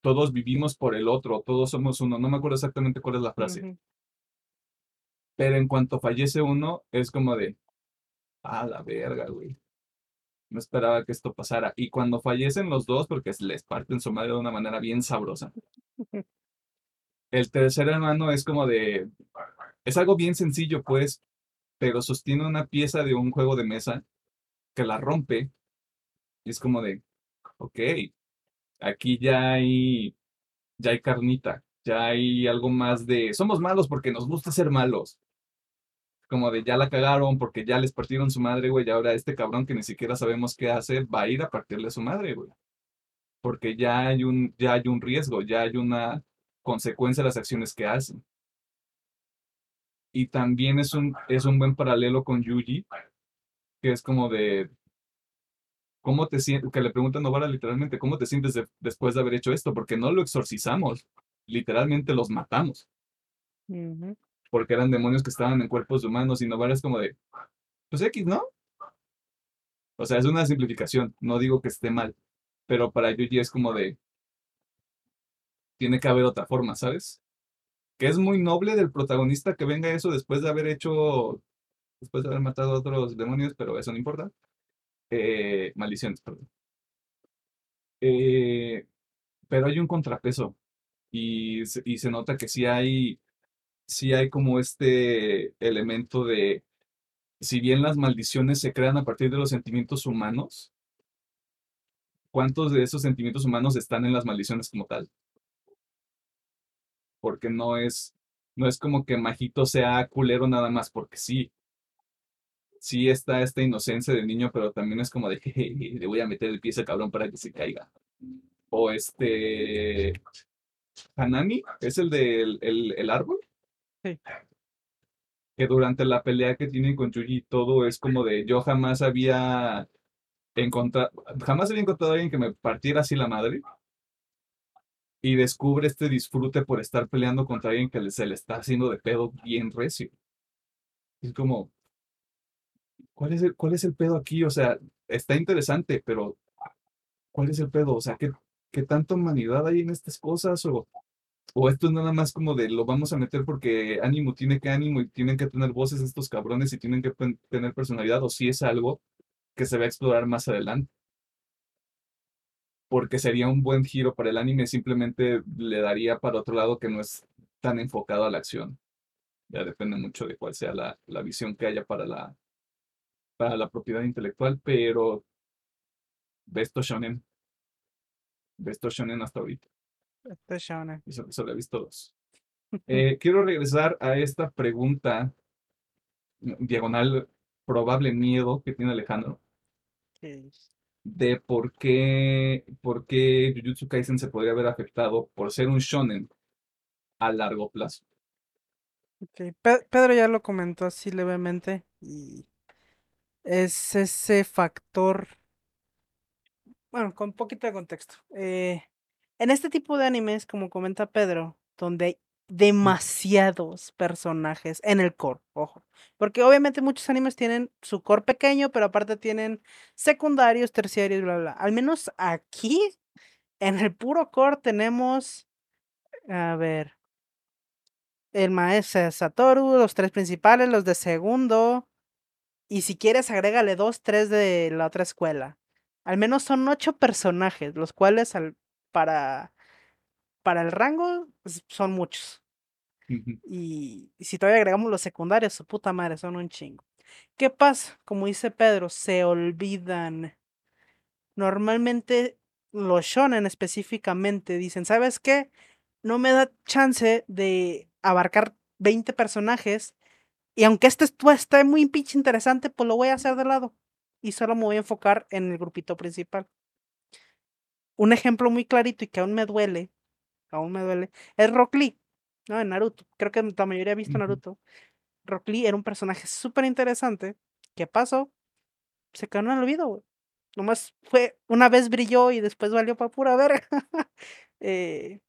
Todos vivimos por el otro, todos somos uno. No me acuerdo exactamente cuál es la frase. Pero en cuanto fallece uno, es como de, a la verga, güey. No esperaba que esto pasara. Y cuando fallecen los dos, porque les parten su madre de una manera bien sabrosa. El tercer hermano es como de, es algo bien sencillo, pues, pero sostiene una pieza de un juego de mesa que la rompe. Y es como de, ok, aquí ya hay, ya hay carnita, ya hay algo más de, somos malos porque nos gusta ser malos como de ya la cagaron porque ya les partieron su madre, güey, y ahora este cabrón que ni siquiera sabemos qué hacer va a ir a partirle su madre, güey. Porque ya hay un, ya hay un riesgo, ya hay una consecuencia de las acciones que hacen. Y también es un, es un buen paralelo con Yuji, que es como de, ¿cómo te sientes? Que le preguntan a Novara literalmente, ¿cómo te sientes de- después de haber hecho esto? Porque no lo exorcizamos, literalmente los matamos porque eran demonios que estaban en cuerpos humanos y Novara es como de, pues X, ¿no? O sea, es una simplificación, no digo que esté mal, pero para Yuji es como de, tiene que haber otra forma, ¿sabes? Que es muy noble del protagonista que venga eso después de haber hecho, después de haber matado a otros demonios, pero eso no importa. Eh, maldiciones, perdón. Eh, pero hay un contrapeso y, y se nota que sí hay sí hay como este elemento de, si bien las maldiciones se crean a partir de los sentimientos humanos, ¿cuántos de esos sentimientos humanos están en las maldiciones como tal? Porque no es, no es como que Majito sea culero nada más, porque sí. Sí está esta inocencia del niño, pero también es como de, "Jeje, le voy a meter el pie a ese cabrón para que se caiga. O este, Hanami, es el del el, el árbol. Sí. que durante la pelea que tienen con Yuji todo es como de yo jamás había encontrado, jamás había encontrado a alguien que me partiera así la madre y descubre este disfrute por estar peleando contra alguien que se le está haciendo de pedo bien recio. Es como, ¿cuál es el, cuál es el pedo aquí? O sea, está interesante, pero ¿cuál es el pedo? O sea, ¿qué, qué tanta humanidad hay en estas cosas? O, o esto es nada más como de lo vamos a meter porque ánimo tiene que ánimo y tienen que tener voces estos cabrones y tienen que tener personalidad, o si es algo que se va a explorar más adelante. Porque sería un buen giro para el anime, simplemente le daría para otro lado que no es tan enfocado a la acción. Ya depende mucho de cuál sea la, la visión que haya para la, para la propiedad intelectual, pero Besto Shonen. Besto Shonen hasta ahorita. Este shonen. Y solo, solo he visto dos. Eh, quiero regresar a esta pregunta diagonal probable miedo que tiene Alejandro Sí. De por qué, por qué Jujutsu Kaisen se podría haber afectado por ser un shonen a largo plazo. Ok, Pe- Pedro ya lo comentó así levemente y es ese factor, bueno, con poquito de contexto. eh, en este tipo de animes, como comenta Pedro, donde demasiados personajes en el core, ojo, porque obviamente muchos animes tienen su core pequeño, pero aparte tienen secundarios, terciarios, bla, bla. Al menos aquí, en el puro core tenemos, a ver, el maestro Satoru, los tres principales, los de segundo. Y si quieres, agrégale dos, tres de la otra escuela. Al menos son ocho personajes, los cuales al- para, para el rango pues, son muchos. Y, y si todavía agregamos los secundarios, su puta madre, son un chingo. ¿Qué pasa? Como dice Pedro, se olvidan. Normalmente los shonen específicamente dicen, ¿sabes qué? No me da chance de abarcar 20 personajes y aunque este esté muy pinche interesante, pues lo voy a hacer de lado. Y solo me voy a enfocar en el grupito principal. Un ejemplo muy clarito y que aún me duele, aún me duele, es Rock Lee, ¿no? En Naruto. Creo que la mayoría ha visto. Naruto. Rock Lee era un personaje súper interesante. ¿Qué pasó? Se quedó en el olvido, güey. Nomás fue, una vez brilló y después valió para pura verga. Eh,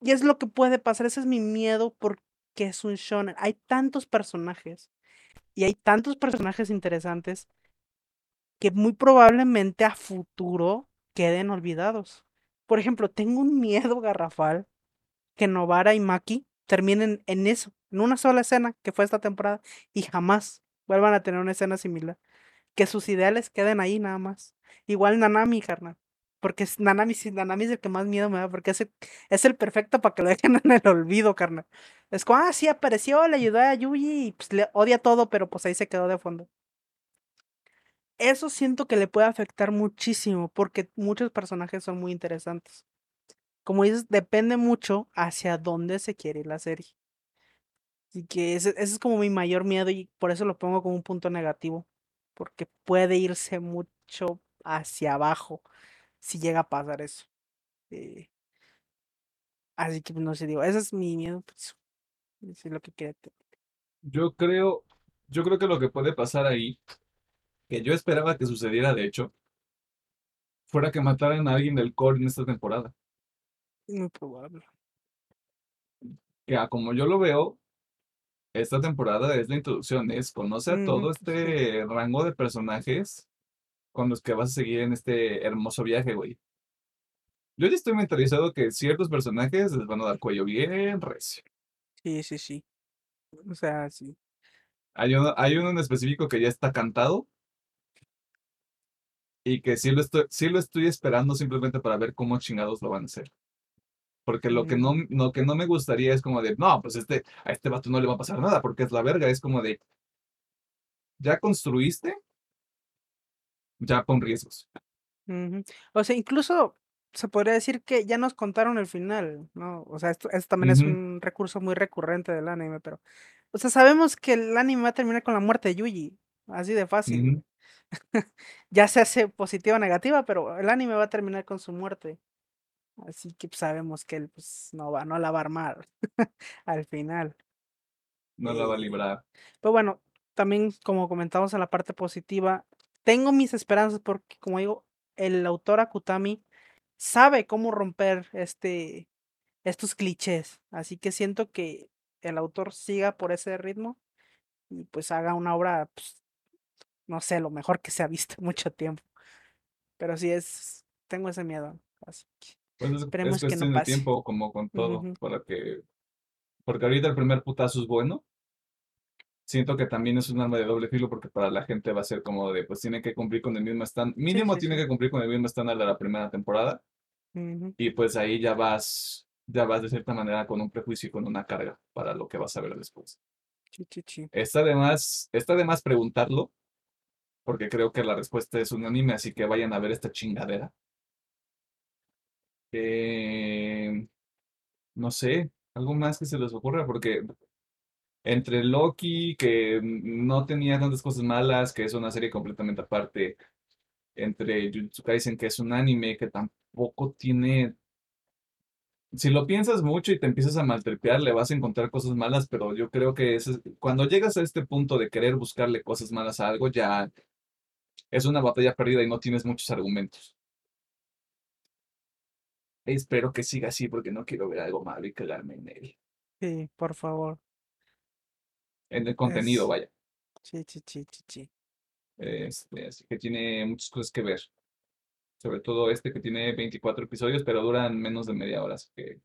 y es lo que puede pasar, ese es mi miedo porque es un shonen. Hay tantos personajes y hay tantos personajes interesantes que muy probablemente a futuro queden olvidados. Por ejemplo, tengo un miedo garrafal que Novara y Maki terminen en eso, en una sola escena que fue esta temporada y jamás vuelvan a tener una escena similar. Que sus ideales queden ahí nada más. Igual Nanami, carnal. Porque es Nanami, Nanami es el que más miedo me da, porque es el, es el perfecto para que lo dejen en el olvido, carnal. Es como, ah, sí, apareció, le ayudó a Yuji y pues le odia todo, pero pues ahí se quedó de fondo. Eso siento que le puede afectar muchísimo, porque muchos personajes son muy interesantes. Como dices, depende mucho hacia dónde se quiere ir la serie. Así que ese, es como mi mayor miedo y por eso lo pongo como un punto negativo, porque puede irse mucho hacia abajo si llega a pasar eso. Eh, así que no sé, digo, ese es mi miedo, pues, es lo que Yo creo, yo creo que lo que puede pasar ahí, que yo esperaba que sucediera de hecho, fuera que mataran a alguien del core en esta temporada. Muy probable. Que a como yo lo veo, esta temporada es la introducción, es conoce a todo sí. este rango de personajes con los que vas a seguir en este hermoso viaje, güey. Yo ya estoy mentalizado que ciertos personajes les van a dar cuello bien recio. Sí, sí, sí. O sea, sí. Hay uno, hay uno en específico que ya está cantado y que sí lo estoy, sí lo estoy esperando simplemente para ver cómo chingados lo van a hacer. Porque lo que no, lo que no me gustaría es como de, no, pues este, a este vato no le va a pasar nada porque es la verga. Es como de, ya construiste, ya pon riesgos. O sea, incluso se podría decir que ya nos contaron el final, ¿no? O sea, esto, esto también es un recurso muy recurrente del anime, pero, o sea, sabemos que el anime va a terminar con la muerte de Yuji, así de fácil. güey. Ya se hace positiva o negativa, pero el anime va a terminar con su muerte. Así que pues, sabemos que él pues, no va, no la va a armar al final. No la va a librar. Pero bueno, también como comentamos en la parte positiva, tengo mis esperanzas porque, como digo, el autor Akutami sabe cómo romper este, estos clichés. Así que siento que el autor siga por ese ritmo y pues haga una obra pues, no sé, lo mejor que se ha visto mucho tiempo. Pero sí es, tengo ese miedo. Así que Pues es, Esperemos es que no cuestión de pase. tiempo, como con todo, Ujú. para que... Porque ahorita el primer putazo es bueno. Siento que también es un arma de doble filo porque para la gente va a ser como de, pues tiene que cumplir con el mismo estándar, mínimo sí, tiene sí. que cumplir con el mismo estándar de la primera temporada y pues ahí ya vas, ya vas de cierta manera con un prejuicio y con una carga para lo que vas a ver después. sí, sí, sí. Está de más, está de más preguntarlo porque creo que la respuesta es unánime, así que vayan a ver esta chingadera. Eh, no sé, algo más que se les ocurra, porque entre Loki, que no tenía tantas cosas malas, que es una serie completamente aparte, entre Jujutsu Kaisen, que es un anime que tampoco tiene... Si lo piensas mucho y te empiezas a maltripear, le vas a encontrar cosas malas, pero yo creo que ese- cuando llegas a este punto de querer buscarle cosas malas a algo, ya es una batalla perdida y no tienes muchos argumentos. Espero que siga así porque no quiero ver algo malo y cagarme en él. Sí, por favor. En el contenido, Es- vaya. Sí, sí, sí, sí, sí. Este, así que tiene muchas cosas que ver. Sobre todo este que tiene 24 episodios, pero duran menos de media hora, así que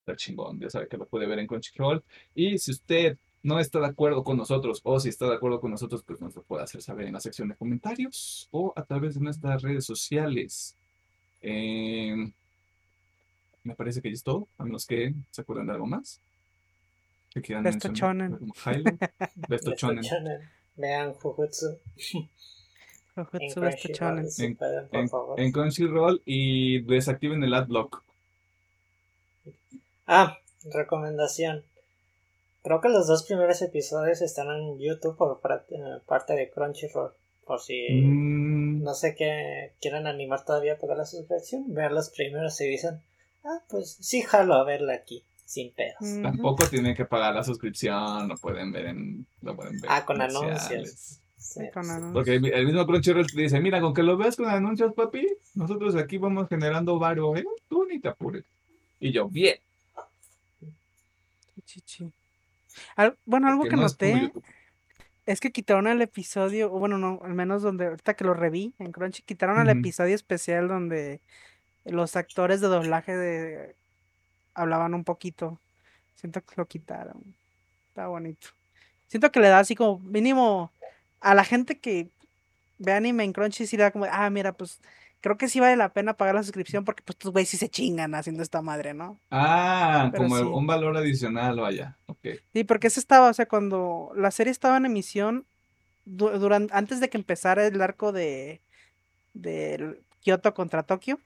está chingón. Ya sabe que lo puede ver en Crunchyroll. Y si usted no está de acuerdo con nosotros, o si está de acuerdo con nosotros, pues nos lo puede hacer saber en la sección de comentarios o a través de nuestras redes sociales. Em, me parece que ya es todo, a menos que se acuerdan de algo más. Que quieran Besto highlight. Besto. Shonen. Vean Jujutsu Jujutsu Besto si En- En, en Crunchyroll y desactiven el adblock. Ah, recomendación. Creo que los dos primeros episodios están en YouTube por eh, parte de Crunchyroll. Por si Mm, no sé qué quieren animar todavía a pagar la suscripción, vean los primeros y dicen, ah, pues sí jalo a verla aquí, sin pedos. Tampoco tienen que pagar la suscripción, lo pueden ver en. Lo pueden ver Ah, con anuncios. Sí, Sí, con anuncios. Porque el mismo Crunchyroll te dice, mira, con que lo veas con anuncios, papi, nosotros aquí vamos generando varo, ¿eh? Tú ni te apures. Y yo, bien. Sí. Al- bueno, algo que noté es que quitaron el episodio, o bueno, no, al menos donde ahorita que lo reví en Crunchy, quitaron el episodio especial donde los actores de doblaje de hablaban un poquito. Siento que lo quitaron. Está bonito. Siento que le da así como mínimo a la gente que ve anime en Crunchy sí le da como, ah, mira, pues creo que sí vale la pena pagar la suscripción porque pues tus güeyes sí se chingan haciendo esta madre, ¿no? Ah, Pero como sí. un valor adicional, vaya. Ok. Sí, porque ese estaba, o sea, cuando la serie estaba en emisión, durante, antes de que empezara el arco de, de Kioto contra Tokio,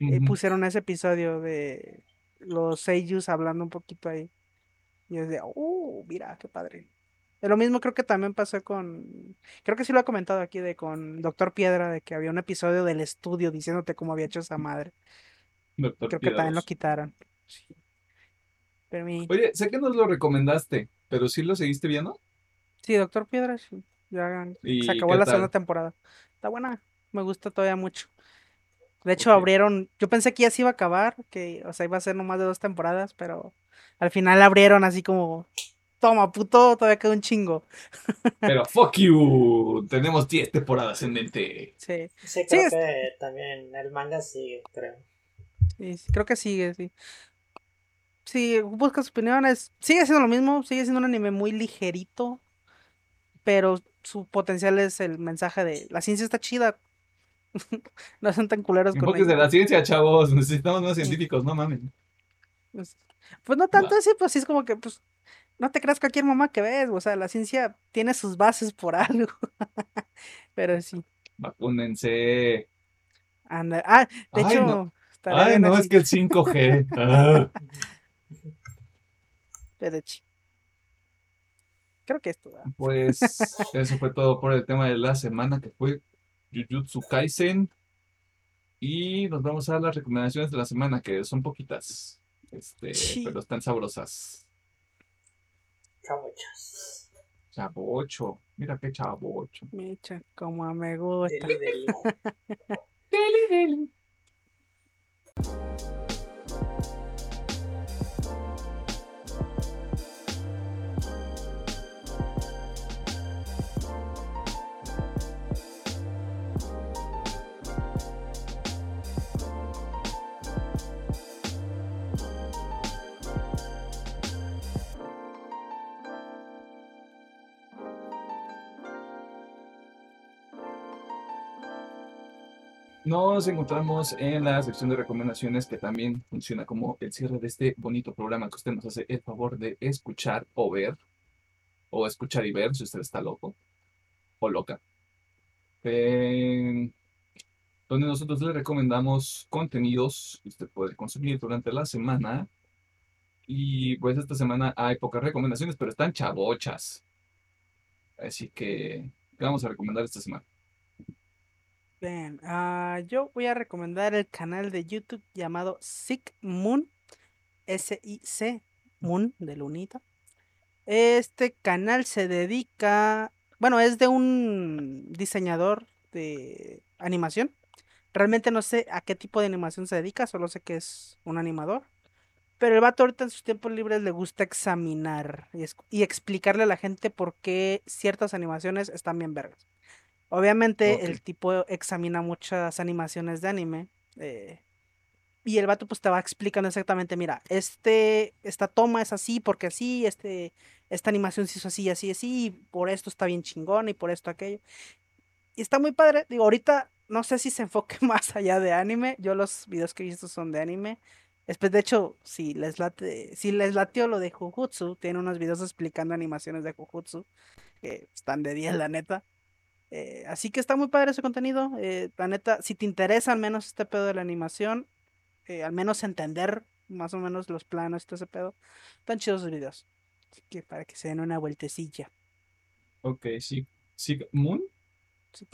eh, Ujú. pusieron ese episodio de los seiyus hablando un poquito ahí. Y yo decía, uh, mira, qué padre. Lo mismo creo que también pasó con, creo que sí lo he comentado aquí de con Doctor Piedra, de que había un episodio del estudio diciéndote cómo había hecho esa madre. Doctor Creo que también lo quitaron. Sí. Pero mi, Oye, sé que nos lo recomendaste, pero sí lo seguiste viendo. sí, Doctor Piedra, sí, ya se ¿Y acabó la tal? segunda temporada. Está buena, me gusta todavía mucho. De hecho, abrieron, yo pensé que ya se iba a acabar, que, o sea, iba a ser nomás de dos temporadas, pero al final abrieron así como, toma, puto, todavía queda un chingo. Pero fuck you, tenemos 10 temporadas en mente. Sí, Sí, Sí, creo es- que también el manga sigue, creo. sí, sí, creo que sigue, sí. Sí, busca sus opiniones. Sigue siendo lo mismo, sigue siendo un anime muy ligerito, pero su potencial es el mensaje de la ciencia está chida. no son tan culeros con de la ciencia, chavos. Necesitamos más científicos, no mames. Pues, pues no tanto así, pues sí es como que, pues, no te creas cualquier mamá que ves, o sea, la ciencia tiene sus bases por algo. Pero sí, Vacúnense. anda. Ah, de Ay, hecho, no. Ay, no, así, es que el 5G. Ah. pero Creo que esto, ¿verdad? Pues eso fue todo por el tema de la semana que fue Jujutsu Kaisen. Y nos vamos a las recomendaciones de la semana, que son poquitas. Este, Sí. pero están sabrosas. Cabuchas. Chavocho. Mira qué chavocho. Micha, como me gusta. Deli, deli. Deli, deli. Nos encontramos en la sección de recomendaciones que también funciona como el cierre de este bonito programa que usted nos hace el favor de escuchar o ver, o escuchar y ver si usted está loco o loca. Eh, donde nosotros le recomendamos contenidos que usted puede consumir durante la semana. Y pues esta semana hay pocas recomendaciones, pero están chabochas. Así que, ¿qué vamos a recomendar esta semana? Ah, yo voy a recomendar el canal de YouTube llamado Sick Moon, S-I-C, Moon, de lunita. Este canal se dedica, bueno, es de un diseñador de animación. Realmente no sé a qué tipo de animación se dedica, solo sé que es un animador. Pero el vato ahorita en sus tiempos libres le gusta examinar y, y explicarle a la gente por qué ciertas animaciones están bien vergas. Obviamente el tipo examina muchas animaciones de anime. eh, y el vato pues te va explicando exactamente, mira, este, esta toma es así porque así, este, esta animación se hizo así, así, así, y por esto está bien chingón y por esto aquello. Y está muy padre. Digo, ahorita no sé si se enfoque más allá de anime. Yo los videos que he visto son de anime. Después, de hecho, si les late, si les latió lo de Jujutsu, tiene unos videos explicando animaciones de Jujutsu que están de 10, la neta. Eh, así que está muy padre ese contenido. eh, la neta, si te interesa al menos este pedo de la animación, eh, al menos entender más o menos los planos y todo ese pedo, están chidos los videos. Así que para que se den una vueltecilla. Ok, sí. Sig Moon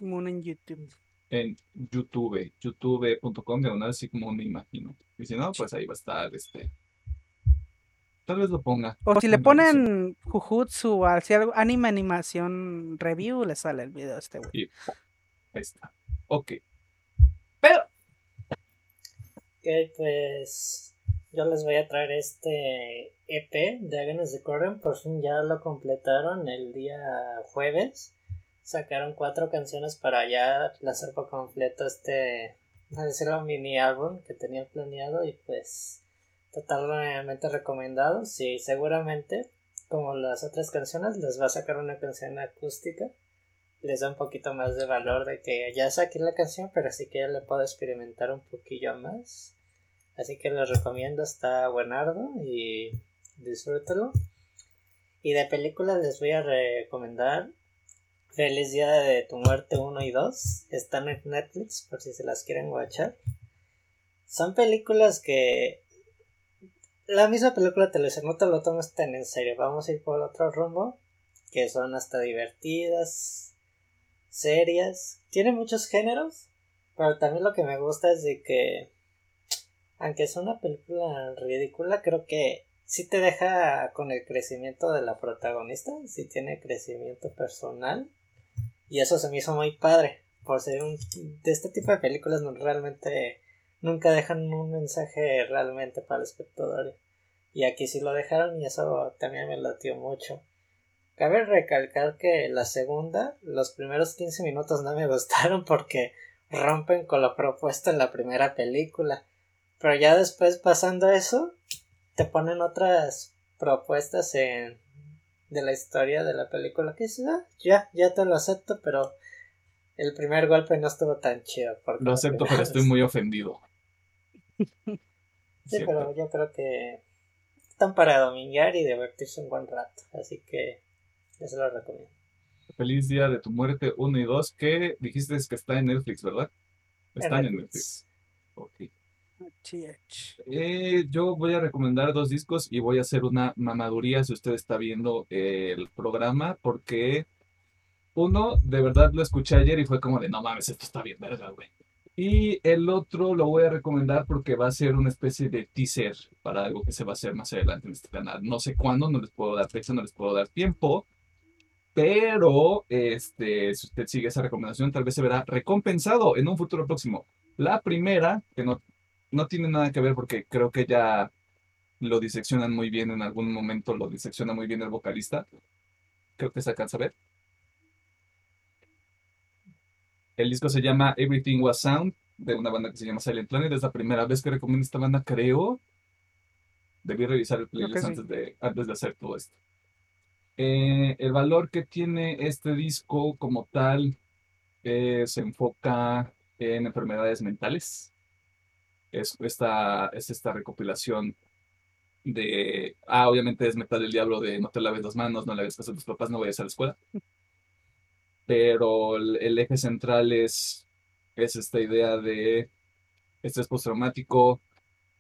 uno en YouTube. en YouTube, youtube.com, diagonal Sig Moon, me imagino. Y si no, pues ahí va a estar este. Tal vez lo ponga. O si le ponen Jujutsu o así algo, anime animación review, le sale el video a este güey. Ahí está. Ok. Pero. Ok, pues yo les voy a traer este EP de Agnes de Corren. Por fin ya lo completaron el día jueves. Sacaron cuatro canciones para ya lanzar por completo este, a decirlo, mini álbum que tenía planeado y pues totalmente recomendado. Sí, seguramente, como las otras canciones, les va a sacar una canción acústica. Les da un poquito más de valor de que ya saqué la canción, pero sí que ya le puedo experimentar un poquillo más. Así que les recomiendo, está buenardo y disfrútalo. Y de películas les voy a recomendar Feliz Día de tu Muerte 1 y 2. Están en Netflix por si se las quieren watchar. Son películas que... La misma película te lo dice, no te lo tomes tan en serio. Vamos a ir por otro rumbo. Que son hasta divertidas, serias. Tiene muchos géneros. Pero también lo que me gusta es de que... Aunque es una película ridícula, creo que sí te deja con el crecimiento de la protagonista. Sí tiene crecimiento personal. Y eso se me hizo muy padre. Por ser un. De este tipo de películas no realmente. Nunca dejan un mensaje realmente para el espectador. Y aquí sí lo dejaron y eso también me latió mucho. Cabe recalcar que la segunda, los primeros 15 minutos no me gustaron porque rompen con lo propuesto en la primera película. Pero ya después pasando eso, te ponen otras propuestas en de la historia de la película que dices, ah, ya, ya te lo acepto, pero el primer golpe no estuvo tan chido. Lo acepto, pero estoy muy ofendido. Sí, Cierto. pero yo creo que están para domingar y divertirse un buen rato, así que yo se lo recomiendo. Feliz día de tu muerte 1 y 2, que dijiste que está en Netflix, ¿verdad? Están en Netflix. Ok. Eh, yo voy a recomendar dos discos y voy a hacer una mamaduría si usted está viendo el programa, porque uno, de verdad lo escuché ayer y fue como de, no mames, esto está bien, verga, güey. Y el otro lo voy a recomendar porque va a ser una especie de teaser para algo que se va a hacer más adelante en este canal. No sé cuándo, no les puedo dar fecha, no les puedo dar tiempo, pero este, si usted sigue esa recomendación, tal vez se verá recompensado en un futuro próximo. La primera, que no no tiene nada que ver porque creo que ya lo diseccionan muy bien en algún momento, lo disecciona muy bien el vocalista. Creo que se alcanza a ver. El disco se llama Everything Was Sound, de una banda que se llama Silent Planet. Es la primera vez que recomiendo esta banda, creo. Debí revisar el playlist sí. antes, de, antes de hacer todo esto. Eh, el valor que tiene este disco como tal eh, se enfoca en enfermedades mentales. Es esta, es esta recopilación de, ah, obviamente es metal del diablo de no te laves las manos, no le hagas caso a tus papás, no vayas a la escuela. Pero el, eje central es, es esta idea de estrés postraumático,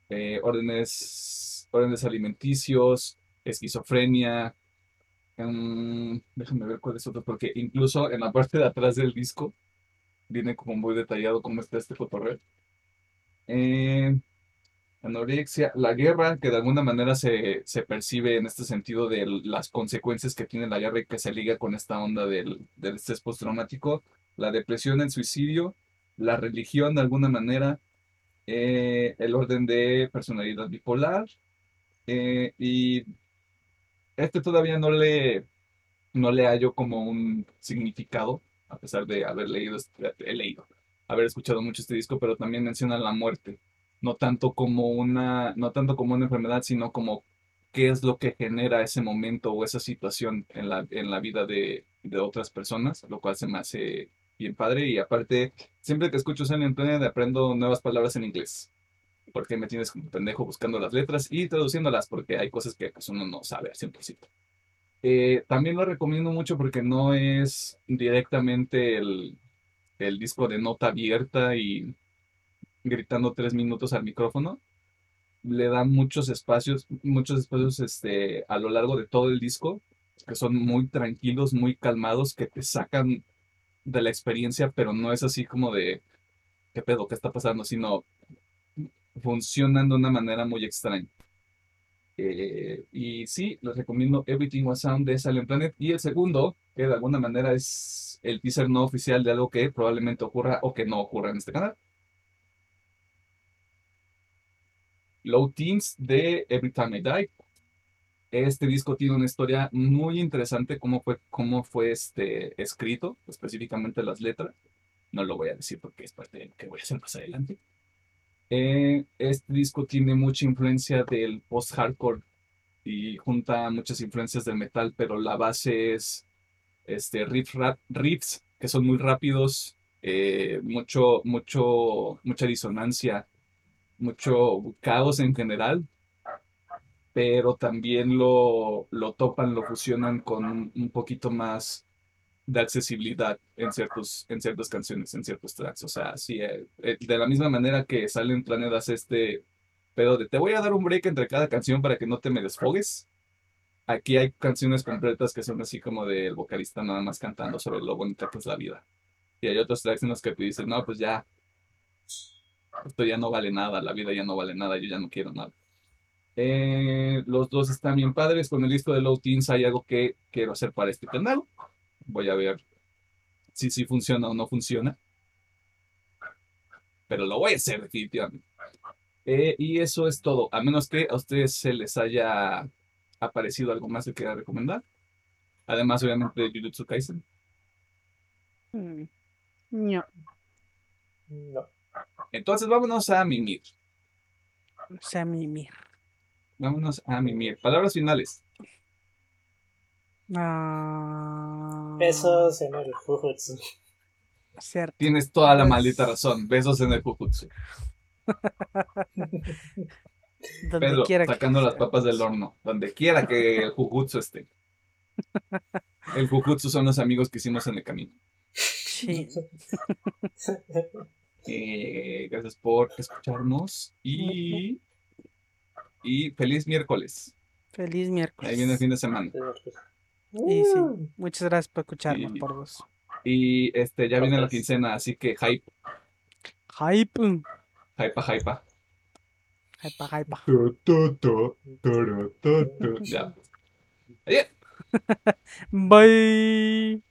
eh, órdenes, órdenes alimenticios, esquizofrenia. mm, déjame ver cuál es otro, porque incluso en la parte de atrás del disco viene como muy detallado cómo está este cotorreo. Eh, anorexia, la guerra, que de alguna manera se, se percibe en este sentido de las consecuencias que tiene la guerra y que se liga con esta onda del, del estrés postraumático, la depresión, el suicidio, la religión de alguna manera, eh, el orden de personalidad bipolar, eh, y este todavía no le, no le hallo como un significado, a pesar de haber leído, este- he leído, haber escuchado mucho este disco, pero también menciona la muerte, no tanto como una, no tanto como una enfermedad, sino como qué es lo que genera ese momento o esa situación en la, en la vida de, de otras personas, lo cual se me hace bien padre, y aparte, siempre que escucho Silent Planet aprendo nuevas palabras en inglés. Porque me tienes como pendejo buscando las letras y traduciéndolas, porque hay cosas que pues, uno no sabe al 100%. Eh, también lo recomiendo mucho porque no es directamente el, el disco de nota abierta y gritando tres minutos al micrófono. Le da muchos espacios, muchos espacios este, a lo largo de todo el disco, que son muy tranquilos, muy calmados, que te sacan de la experiencia, pero no es así como de, ¿qué pedo? ¿Qué está pasando? Sino funcionan de una manera muy extraña. Eh, y sí, les recomiendo Everything Was Sound de Silent Planet. Y el segundo, que de alguna manera es el teaser no oficial de algo que probablemente ocurra o que no ocurra en este canal. Low Teens de Every Time I Die. Este disco tiene una historia muy interesante, cómo fue, cómo fue este, escrito, específicamente las letras. No lo voy a decir porque es parte de lo que voy a hacer más adelante. Eh, este disco tiene mucha influencia del post-hardcore y junta muchas influencias del metal, pero la base es este, riff, rap, riffs que son muy rápidos, eh, mucho, mucho, mucha disonancia, mucho caos en general, pero también lo, lo topan, lo fusionan con un, poquito más de accesibilidad en, ciertos, en ciertas canciones, en ciertos tracks. O sea, sí, eh, eh, de la misma manera que Silent Planet hace este pedo de te voy a dar un break entre cada canción para que no te me desfogues. Aquí hay canciones completas que son así como del vocalista nada más cantando sobre lo bonita que es la vida. Y hay otros tracks en los que te dicen, no, pues ya, esto ya no vale nada, la vida ya no vale nada, yo ya no quiero nada. Eh, los dos están bien padres. Con el disco de Low Teens hay algo que quiero hacer para este canal. Voy a ver si sí funciona o no funciona. Pero lo voy a hacer definitivamente. Eh, y eso es todo. A menos que a ustedes se les haya aparecido algo más que quiera recomendar. Además, obviamente, de Jujutsu Kaisen. Mm, No, No. Entonces, vámonos a mimir. o sea, mi, mi. Vámonos a mimir. Palabras finales. Ah, Besos en el Jujutsu. Cierto. Tienes toda la maldita razón. Besos en el Jujutsu. Donde Pedro, quiera que sacando las sea. papas del horno, donde quiera que el Jujutsu esté. El Jujutsu son los amigos que hicimos en el camino. Sí. Eh, gracias por escucharnos y, y feliz miércoles. Feliz miércoles. Ahí viene el fin de semana. Y sí, muchas gracias por escucharnos, Sí. por dos. Y este ya viene la quincena, así que hype, Hype. hype, hype. Hype, hype. Ya. Adiós. Bye.